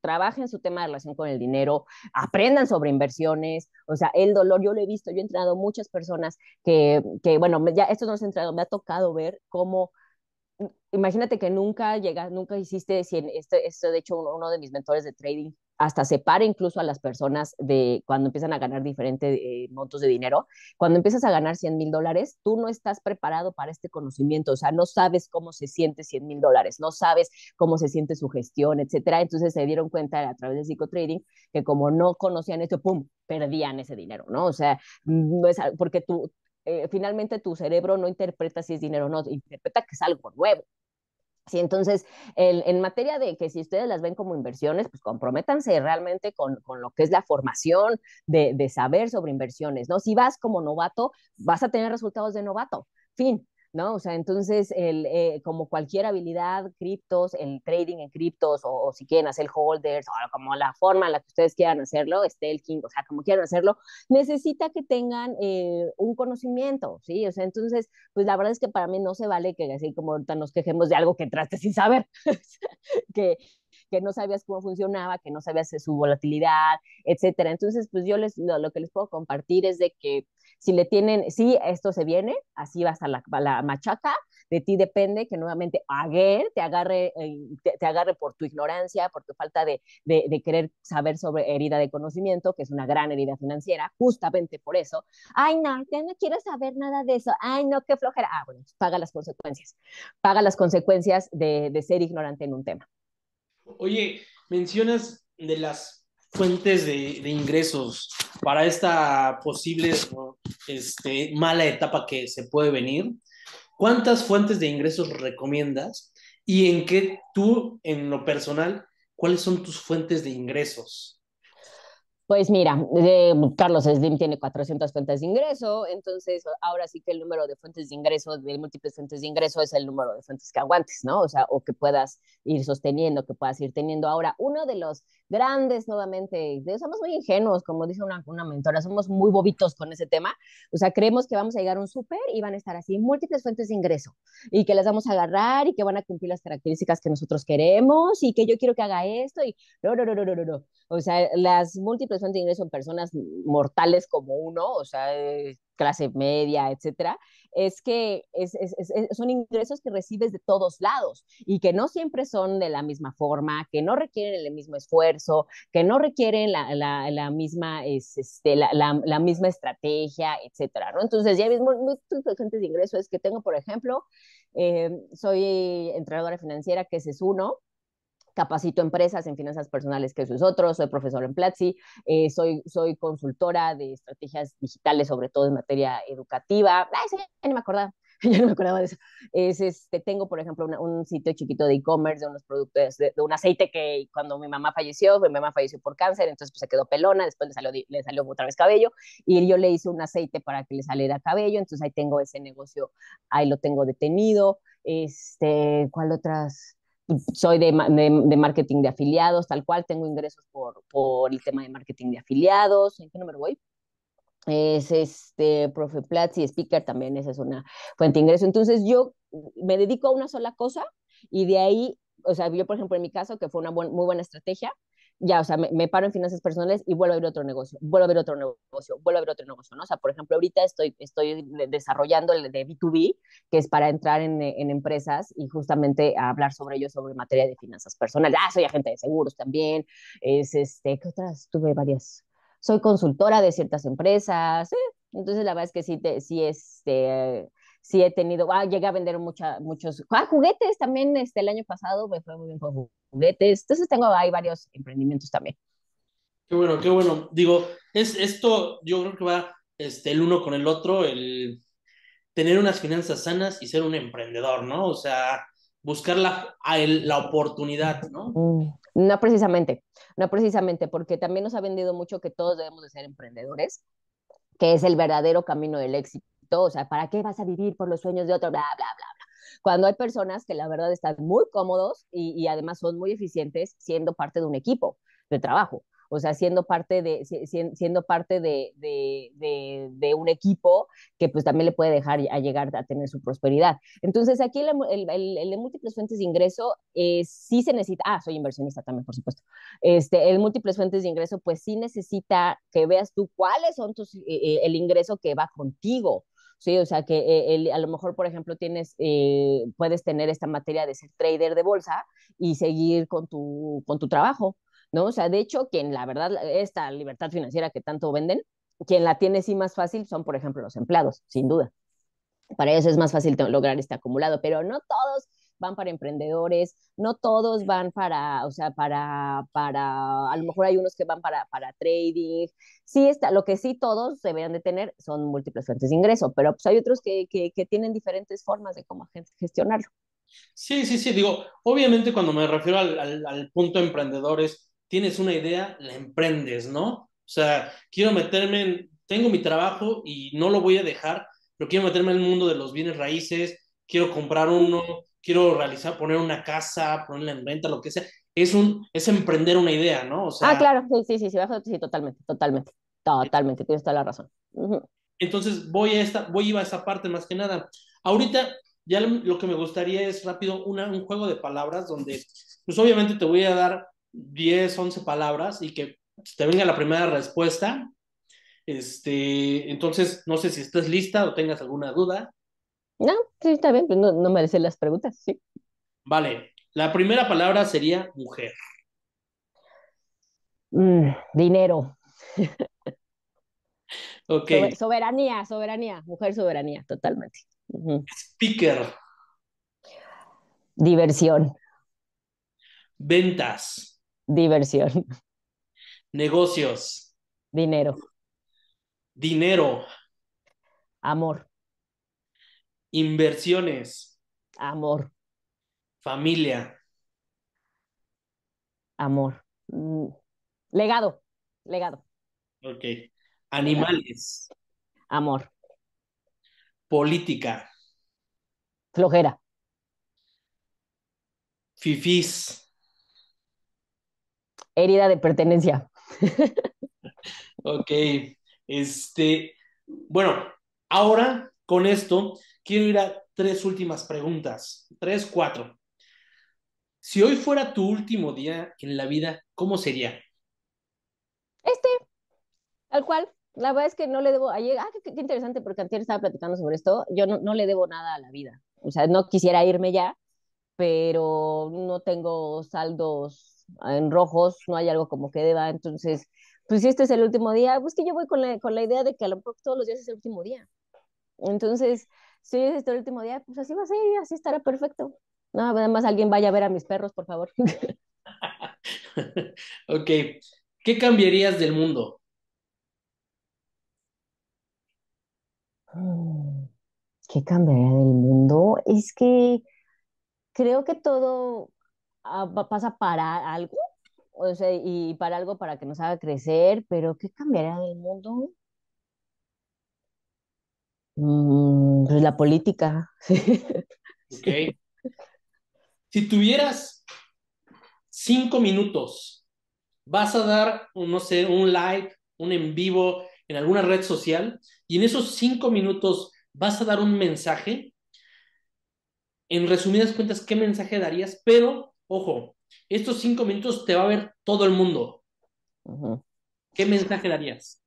trabajen su tema de relación con el dinero, aprendan sobre inversiones, o sea, el dolor, yo lo he visto, yo he entrenado muchas personas que, que bueno, ya esto no es entrenado, me ha tocado ver cómo imagínate que nunca llegas, nunca hiciste, si en esto, esto de hecho uno, de mis mentores de trading hasta separa incluso a las personas de cuando empiezan a ganar diferentes eh, montos de dinero. Cuando empiezas a ganar 100 mil dólares, tú no estás preparado para este conocimiento, o sea, no sabes cómo se siente 100 mil dólares, no sabes cómo se siente su gestión, etcétera. Entonces se dieron cuenta a través de psicotrading que como no conocían esto, ¡pum!, perdían ese dinero, ¿no? O sea, no es porque tú, eh, finalmente tu cerebro no interpreta si es dinero o no, interpreta que es algo nuevo. Sí, entonces, el, en materia de que si ustedes las ven como inversiones, pues comprométanse realmente con, con lo que es la formación de, de, saber sobre inversiones, ¿no? Si vas como novato, vas a tener resultados de novato, fin. ¿No? O sea, entonces, el, eh, como cualquier habilidad, criptos, el trading en criptos, o, si quieren hacer holders, o como la forma en la que ustedes quieran hacerlo, staking, o sea, como quieran hacerlo, necesita que tengan eh, un conocimiento, ¿sí? O sea, entonces, pues la verdad es que para mí no se vale que así como ahorita nos quejemos de algo que entraste sin saber, que, que no sabías cómo funcionaba, que no sabías su volatilidad, etcétera. Entonces, pues yo les, lo, que les puedo compartir es de que si le tienen, si esto se viene, así va a la, la machaca, de ti depende que nuevamente Aguer te agarre, eh, te, agarre por tu ignorancia, por tu falta de, de, de, querer saber sobre herida de conocimiento, que es una gran herida financiera, justamente por eso. Ay, no, ya no quiero saber nada de eso. Ay, no, qué flojera. Ah, bueno, paga las consecuencias. Paga las consecuencias de, de ser ignorante en un tema. Oye, mencionas de las fuentes de, ingresos para esta posible este, mala etapa que se puede venir? ¿Cuántas fuentes de ingresos recomiendas? ¿Y en qué tú, en lo personal, cuáles son tus fuentes de ingresos? Pues mira, Carlos Slim tiene 400 fuentes de ingreso, entonces ahora sí que el número de fuentes de ingreso, de múltiples fuentes de ingreso, es el número de fuentes que aguantes, ¿no? O sea, o que puedas ir sosteniendo, que puedas ir teniendo. Ahora, uno de los grandes, nuevamente, somos muy ingenuos, como dice una, una mentora, somos muy bobitos con ese tema. O sea, creemos que vamos a llegar a un súper y van a estar así múltiples fuentes de ingreso y que las vamos a agarrar y que van a cumplir las características que nosotros queremos y que yo quiero que haga esto y no, no, no, no, no, no. O sea, las múltiples fuentes de ingreso en personas mortales como uno, o sea, clase media, etcétera, es que es, son ingresos que recibes de todos lados y que no siempre son de la misma forma, que no requieren el mismo esfuerzo, que no requieren la, la, misma, este, la, la, misma estrategia, etcétera, ¿no? Entonces, ya mismo, muchas fuentes de ingreso es que tengo, por ejemplo, eh, soy entrenadora financiera, que ese es uno, capacito empresas en finanzas personales, que eso es otro, soy profesor en Platzi, eh, soy, soy consultora de estrategias digitales, sobre todo en materia educativa. Ay, sí, ya no me acordaba, ya no me acordaba de eso. Es, este, tengo, por ejemplo, un sitio chiquito de e-commerce de unos productos, de, un aceite que cuando mi mamá falleció, mi mamá falleció por cáncer, entonces pues se quedó pelona, después le salió, le salió otra vez cabello, y yo le hice un aceite para que le saliera cabello, entonces ahí tengo ese negocio, ahí lo tengo detenido. Este, ¿cuál otras? Soy de, de, marketing de afiliados, tal cual, tengo ingresos por, por el tema de marketing de afiliados. ¿En qué número voy? Es este, profe Platzi, speaker también, esa es una fuente de ingreso. Entonces yo me dedico a una sola cosa y de ahí, o sea, yo por ejemplo en mi caso, que fue una muy buena estrategia, ya, o sea, me, paro en finanzas personales y vuelvo a ver otro negocio, vuelvo a ver otro negocio, vuelvo a ver otro negocio, ¿no? O sea, por ejemplo, ahorita estoy, estoy desarrollando el de B2B, que es para entrar en, en empresas y justamente hablar sobre ello, sobre materia de finanzas personales. Ah, soy agente de seguros también, es este, ¿qué otras? Tuve varias. Soy consultora de ciertas empresas, ¿eh? entonces la verdad es que sí, te, sí, este sí he tenido, ah, llegué a vender mucha, muchos, ah, juguetes también, este, el año pasado me fue muy bien con juguetes, entonces tengo ahí varios emprendimientos también. Qué bueno, qué bueno. Digo, es esto, yo creo que va este, el uno con el otro, el tener unas finanzas sanas y ser un emprendedor, ¿no? O sea, buscar la, la oportunidad, ¿no? Mm, no precisamente, no precisamente, porque también nos ha vendido mucho que todos debemos de ser emprendedores, que es el verdadero camino del éxito o sea, ¿para qué vas a vivir por los sueños de otro? Bla, bla, bla, bla. Cuando hay personas que la verdad están muy cómodos y, y además son muy eficientes siendo parte de un equipo de trabajo. O sea, siendo parte de, siendo parte de, de, de, de, un equipo que pues también le puede dejar a llegar a tener su prosperidad. Entonces, aquí el, el, el, de múltiples fuentes de ingreso eh, sí se necesita, ah, soy inversionista también, por supuesto, este, el múltiples fuentes de ingreso pues sí necesita que veas tú cuáles son tus, eh, eh el ingreso que va contigo, ¿sí? O sea, que eh, a lo mejor, por ejemplo, tienes, eh, puedes tener esta materia de ser trader de bolsa y seguir con tu, con tu trabajo, ¿no? O sea, de hecho, quien la verdad, esta libertad financiera que tanto venden, quien la tiene sí más fácil son, por ejemplo, los empleados, sin duda. Para ellos es más fácil lograr este acumulado, pero no todos van para emprendedores, no todos van para, o sea, para, para, a lo mejor hay unos que van para, para trading. Sí, está, lo que sí todos deberían de tener son múltiples fuentes de ingreso, pero pues hay otros que, que, que tienen diferentes formas de cómo gestionarlo. Sí, sí, sí, digo, obviamente cuando me refiero al, al, al punto emprendedores, tienes una idea, la emprendes, ¿no? O sea, quiero meterme en, tengo mi trabajo y no lo voy a dejar, pero quiero meterme en el mundo de los bienes raíces, quiero comprar uno, quiero realizar, poner una casa, ponerla en venta, lo que sea. Es, un, es emprender una idea, ¿no? O sea, ah, claro, sí, sí, sí, sí, totalmente, totalmente, totalmente, tienes toda la razón. Entonces voy a esta, voy a esa parte más que nada. Ahorita ya lo que me gustaría es rápido una, un juego de palabras donde, pues obviamente te voy a dar 10, 11 palabras y que te venga la primera respuesta. Este, entonces, no sé si estés lista o tengas alguna duda. No, sí, está bien, pues no, no las preguntas, sí. Vale, la primera palabra sería mujer. Mm, dinero. ok. soberanía, soberanía, mujer soberanía, totalmente. Speaker. Diversión. Ventas. Diversión. Negocios. Dinero. Dinero. Amor. Inversiones. Amor. Familia. Amor. Mm, legado. Legado. Ok. Animales. Amor. Política. Flojera. Fifís. Herida de pertenencia. ok. Este, bueno, ahora con esto quiero ir a tres últimas preguntas. Tres, cuatro. Si hoy fuera tu último día en la vida, ¿cómo sería? Este, al cual. La verdad es que no le debo, ayer, ah, qué, interesante, porque antes estaba platicando sobre esto, yo no, no le debo nada a la vida. O sea, no quisiera irme ya, pero no tengo saldos en rojos, no hay algo como que deba, entonces, pues si este es el último día, pues que yo voy con la, con la idea de que a lo mejor todos los días es el último día. Entonces, si es este el último día, pues así va a ser, así estará perfecto. No, además alguien vaya a ver a mis perros, por favor. ok, ¿qué cambiarías del mundo? Mm, ¿Qué cambiaría del mundo? Es que creo que todo ah, pasa para algo, o sea, y para algo para que nos haga crecer, pero ¿qué cambiaría del mundo? Mm, pues la política. Ok. Si tuvieras cinco minutos, vas a dar, no sé, un live, un en vivo en alguna red social, y en esos cinco minutos vas a dar un mensaje. En resumidas cuentas, ¿qué mensaje darías? Pero, ojo, estos cinco minutos te va a ver todo el mundo. ¿Qué mensaje darías?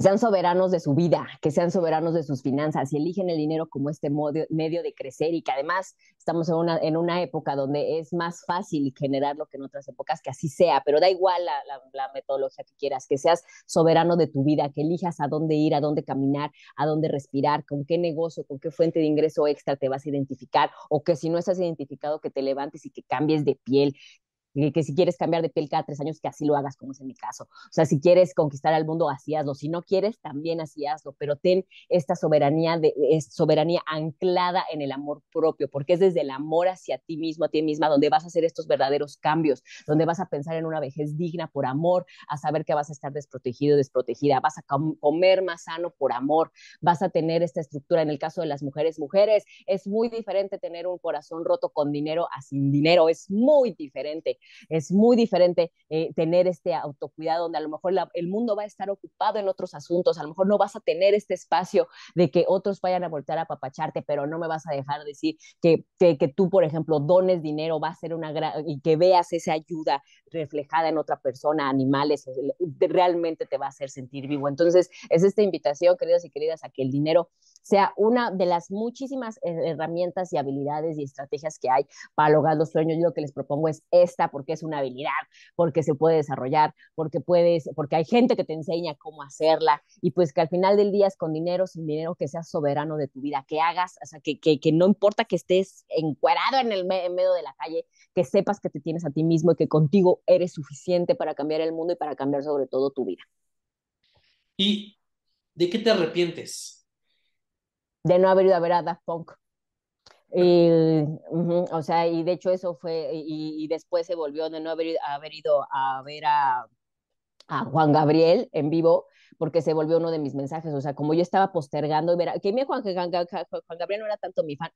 Sean soberanos de su vida, que sean soberanos de sus finanzas y eligen el dinero como este medio de crecer y que además estamos en una, en una época donde es más fácil generarlo que en otras épocas, que así sea, pero da igual la, la, metodología que quieras, que seas soberano de tu vida, que elijas a dónde ir, a dónde caminar, a dónde respirar, con qué negocio, con qué fuente de ingreso extra te vas a identificar o que si no estás identificado, que te levantes y que cambies de piel, que, si quieres cambiar de piel cada tres años, que así lo hagas, como es en mi caso. O sea, si quieres conquistar al mundo, así hazlo. Si no quieres, también así hazlo. Pero ten esta soberanía, de, soberanía anclada en el amor propio, porque es desde el amor hacia ti mismo, a ti misma, donde vas a hacer estos verdaderos cambios, donde vas a pensar en una vejez digna por amor, a saber que vas a estar desprotegido, desprotegida, vas a comer más sano por amor, vas a tener esta estructura. En el caso de las mujeres, mujeres, es muy diferente tener un corazón roto con dinero a sin dinero, es muy diferente es muy diferente eh, tener este autocuidado donde a lo mejor el mundo va a estar ocupado en otros asuntos, a lo mejor no vas a tener este espacio de que otros vayan a voltear a papacharte, pero no me vas a dejar decir que, que, que tú, por ejemplo, dones dinero, va a ser una gran, y que veas esa ayuda reflejada en otra persona, animales, realmente te va a hacer sentir vivo. Entonces, es esta invitación, queridos y queridas, a que el dinero sea una de las muchísimas herramientas y habilidades y estrategias que hay para lograr los sueños. Yo lo que les propongo es esta, porque es una habilidad, porque se puede desarrollar, porque puedes, porque hay gente que te enseña cómo hacerla y pues que al final del día es con dinero, sin dinero, que seas soberano de tu vida, que hagas, o sea, que, que, que no importa que estés encuerado en el en medio de la calle, que sepas que te tienes a ti mismo y que contigo eres suficiente para cambiar el mundo y para cambiar sobre todo tu vida. ¿Y de qué te arrepientes? De no haber ido a ver a Daft Punk. Y, o sea, y de hecho eso fue, y, después se volvió de no haber, ido a ver a, a Juan Gabriel en vivo porque se volvió uno de mis mensajes. O sea, como yo estaba postergando, ver, que mi Juan, Juan, Juan Gabriel no era tanto mi fan,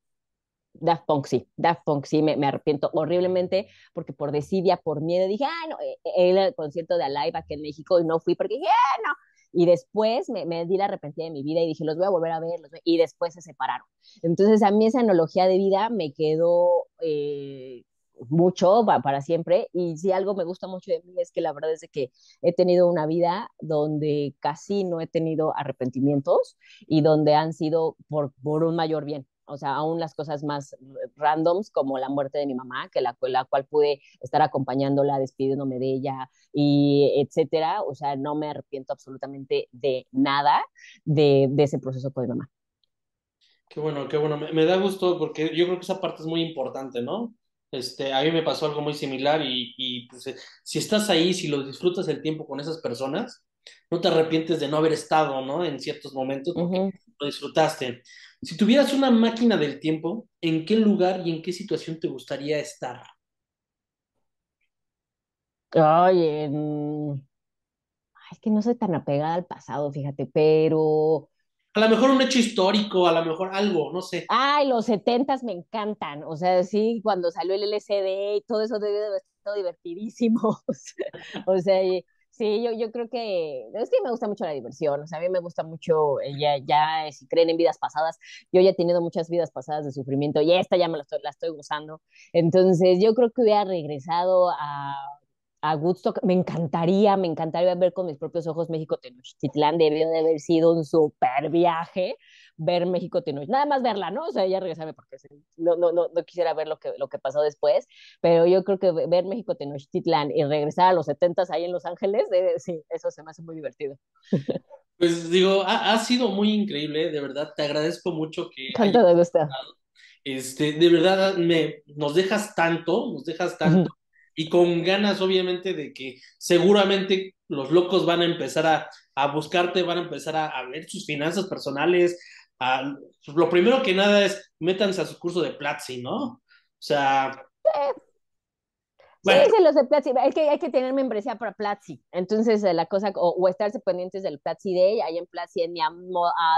Daft Punk sí, Daft Punk sí, me, me, arrepiento horriblemente porque por desidia, por miedo, dije, ah, no, era eh, el concierto de Alive aquí en México y no fui porque dije, ah, no. Y después me, me, di la arrepentida de mi vida y dije, los voy a volver a ver, y después se separaron. Entonces a mí esa analogía de vida me quedó eh, mucho para siempre y si algo me gusta mucho de mí es que la verdad es que he tenido una vida donde casi no he tenido arrepentimientos y donde han sido por, por un mayor bien o sea, aún las cosas más randoms como la muerte de mi mamá, que la, la cual pude estar acompañándola, despidiéndome de ella y etcétera, o sea, no me arrepiento absolutamente de nada de, de ese proceso con mi mamá. Qué bueno, qué bueno, me, me, da gusto porque yo creo que esa parte es muy importante, ¿no? Este, a mí me pasó algo muy similar y, y pues, eh, si estás ahí, si lo disfrutas el tiempo con esas personas, no te arrepientes de no haber estado, ¿no? En ciertos momentos, porque uh -huh. lo disfrutaste. Si tuvieras una máquina del tiempo, ¿en qué lugar y en qué situación te gustaría estar? Ay, en... es que no soy tan apegada al pasado, fíjate, pero... A lo mejor un hecho histórico, a lo mejor algo, no sé. Ay, los setentas me encantan, o sea, sí, cuando salió el LCD y todo eso debe de haber estado divertidísimo. o sea, Sí, yo, yo creo que es que me gusta mucho la diversión, o sea, a mí me gusta mucho, ya, ya si creen en vidas pasadas, yo ya he tenido muchas vidas pasadas de sufrimiento y esta ya me la estoy, la estoy gozando, entonces yo creo que hubiera regresado a, a Woodstock, me encantaría, me encantaría ver con mis propios ojos México Tenochtitlán, debió de haber sido un super viaje, ver México Tenoch, nada más verla, ¿no? O sea, ya regresarme porque no, no, no, no, quisiera ver lo que, lo que pasó después, pero yo creo que ver México Tenochtitlán y regresar a los 70 ahí en Los Ángeles, eh, sí, eso se me hace muy divertido. Pues digo, ha, ha, sido muy increíble, de verdad, te agradezco mucho que... Con todo gusto. Este, de verdad, me, nos dejas tanto, nos dejas tanto. Y con ganas obviamente de que seguramente los locos van a empezar a, a buscarte, van a empezar a, a, ver sus finanzas personales. A, pues lo primero que nada es métanse a su curso de Platzi, ¿no? O sea... Sí. Bueno. Sí, los de Platzi, hay que, hay que tener membresía para Platzi, entonces la cosa, o, o, estarse pendientes del Platzi Day, ahí en Platzi, en mi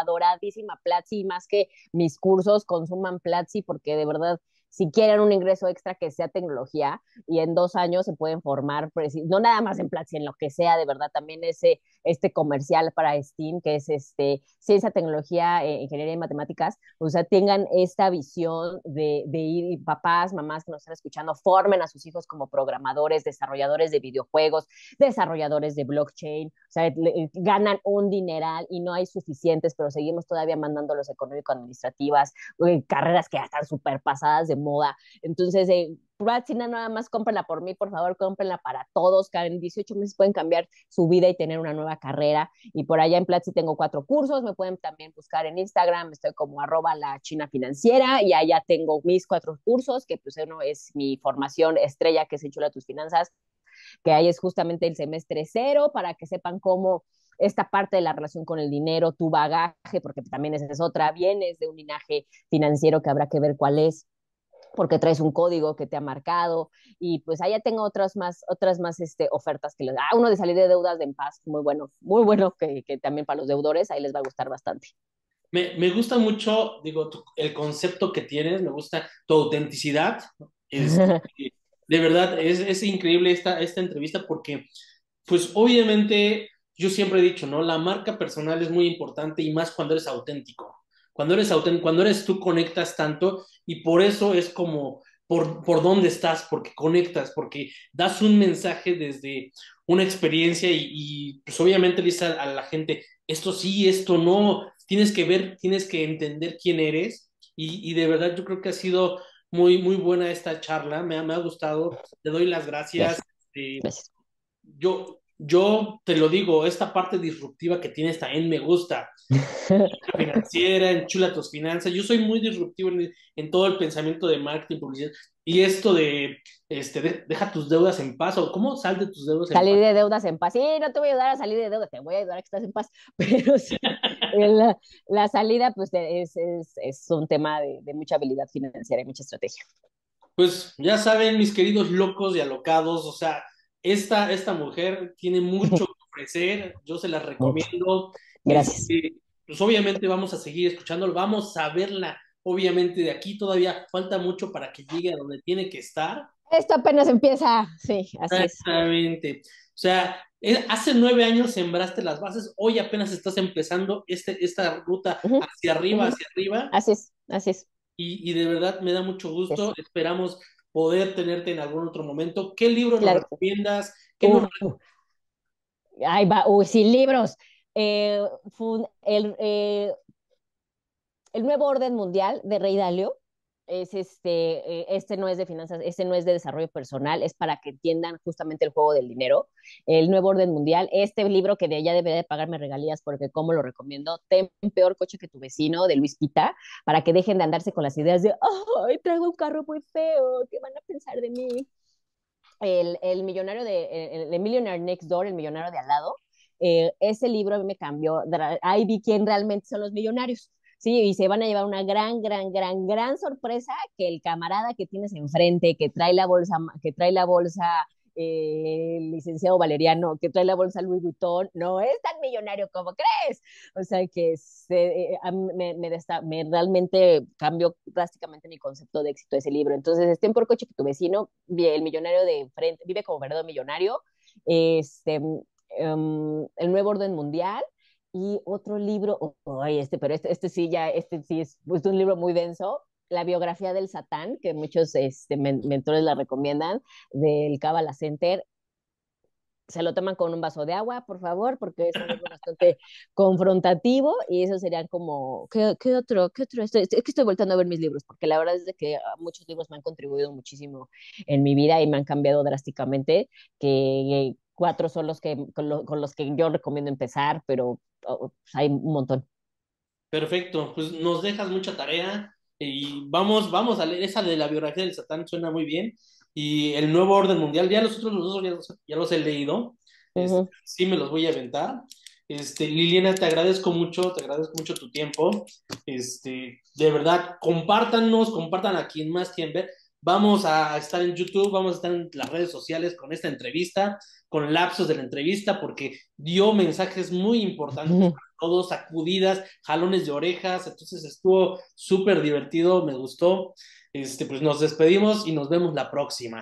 adoradísima Platzi, más que mis cursos, consuman Platzi, porque de verdad si quieren un ingreso extra que sea tecnología y en dos años se pueden formar, no nada más en Platzi, en lo que sea, de verdad, también ese, este comercial para STEAM, que es este, ciencia, tecnología, eh, ingeniería y matemáticas, o sea, tengan esta visión de, de ir, papás, mamás que nos están escuchando, formen a sus hijos como programadores, desarrolladores de videojuegos, desarrolladores de blockchain, o sea, le, ganan un dineral y no hay suficientes, pero seguimos todavía mandándolos económico-administrativas, eh, carreras que ya están súper pasadas de moda. Entonces, eh, Platzi nada más cómprenla por mí, por favor, cómprenla para todos, que en 18 meses pueden cambiar su vida y tener una nueva carrera. Y por allá en Platzi tengo cuatro cursos, me pueden también buscar en Instagram, estoy como arroba la china financiera y allá tengo mis cuatro cursos, que pues uno es mi formación estrella, que es Enchula tus finanzas, que ahí es justamente el semestre cero, para que sepan cómo esta parte de la relación con el dinero, tu bagaje, porque también es otra, vienes de un linaje financiero que habrá que ver cuál es porque traes un código que te ha marcado y pues allá tengo otras más, otras más este, ofertas que les da. Ah, uno de salir de deudas de en paz, muy bueno, muy bueno que, que también para los deudores, ahí les va a gustar bastante. Me, me gusta mucho, digo, tu, el concepto que tienes, me gusta tu autenticidad. Es, de verdad, es, es increíble esta, esta entrevista porque, pues obviamente, yo siempre he dicho, ¿no? La marca personal es muy importante y más cuando eres auténtico. Cuando eres auténtico, cuando eres tú conectas tanto y por eso es como por, por dónde estás, porque conectas, porque das un mensaje desde una experiencia y, y pues obviamente le dices a, a, la gente, esto sí, esto no, tienes que ver, tienes que entender quién eres y, y de verdad yo creo que ha sido muy, muy buena esta charla, me ha, me ha gustado, te doy las gracias. Eh, yo, yo te lo digo, esta parte disruptiva que tienes también me gusta. financiera, enchula tus finanzas. Yo soy muy disruptivo en, en, todo el pensamiento de marketing, publicidad. Y esto de, este, de, deja tus deudas en paz, o cómo sal de tus deudas en salir paz. Salir de deudas en paz. Sí, no te voy a ayudar a salir de deudas, te voy a ayudar a que estás en paz. Pero sí, la, la, salida, pues es, es, es un tema de, de mucha habilidad financiera y mucha estrategia. Pues ya saben, mis queridos locos y alocados, o sea, esta, esta mujer tiene mucho que ofrecer, yo se las recomiendo. Gracias. Este, pues obviamente vamos a seguir escuchándolo, vamos a verla, obviamente de aquí todavía falta mucho para que llegue a donde tiene que estar. Esto apenas empieza, sí, así es. Exactamente. O sea, eh, hace nueve años sembraste las bases, hoy apenas estás empezando este, esta ruta Ujú, hacia arriba, ujú. hacia arriba, Así es, así es. y, y de verdad me da mucho gusto. Yes. Esperamos poder tenerte en algún otro momento. ¿Qué libro Claro. nos recomiendas? ¿Qué nos Uh, ahí va, uy, sí, libros. Eh, fun- el, eh, el nuevo orden mundial de Rey Dalio es este, eh, este no es de finanzas, este no es de desarrollo personal, es para que entiendan justamente el juego del dinero. El nuevo orden mundial, este libro que de ya debería de pagarme regalías porque como lo recomiendo, ten peor coche que tu vecino de Luis Pita, para que dejen de andarse con las ideas de, ay, traigo un carro muy feo, ¿qué van a pensar de mí? el, el millonario de, el, el Millionaire Next Door, el millonario de al lado, eh, ese libro me cambió, ahí vi quién realmente son los millonarios, sí, y se van a llevar una gran, gran, gran, gran sorpresa que el camarada que tienes enfrente, que trae la bolsa, que trae la bolsa, eh, el licenciado Valeriano, que trae la bolsa Louis Vuitton, no es tan millonario como crees, o sea que se, eh, me, me, desta- me realmente cambió drásticamente mi concepto de éxito ese libro. Entonces, estén por coche que tu vecino, el millonario de enfrente, vive como verdadero millonario, este, em, el nuevo orden mundial y otro libro, oh, ay, este, pero este, este sí ya, este sí es, pues, un libro muy denso, la biografía del Satán, que muchos este, men- mentores la recomiendan, del Kabbalah Center, se lo toman con un vaso de agua, por favor, porque es un libro bastante confrontativo y eso serían como, ¿qué, qué otro? ¿Qué otro? Estoy, es que estoy voltando a ver mis libros, porque la verdad es de que ah, muchos libros me han contribuido muchísimo en mi vida y me han cambiado drásticamente, que cuatro son los que, con, lo- con los que yo recomiendo empezar, pero oh, hay un montón. Perfecto, pues nos dejas mucha tarea y vamos, vamos a leer esa de la biografía del Satán, suena muy bien. Y el nuevo orden mundial, ya los otros los dos ya los, ya los he leído, este, sí me los voy a aventar. Este, Liliana, te agradezco mucho, te agradezco mucho tu tiempo. Este, de verdad, compártanos, compartan a quien más quieran ver. Vamos a estar en YouTube, vamos a estar en las redes sociales con esta entrevista, con lapsos de la entrevista, porque dio mensajes muy importantes Ujú. todos, sacudidas, jalones de orejas, entonces estuvo súper divertido, me gustó. Este, pues nos despedimos y nos vemos la próxima.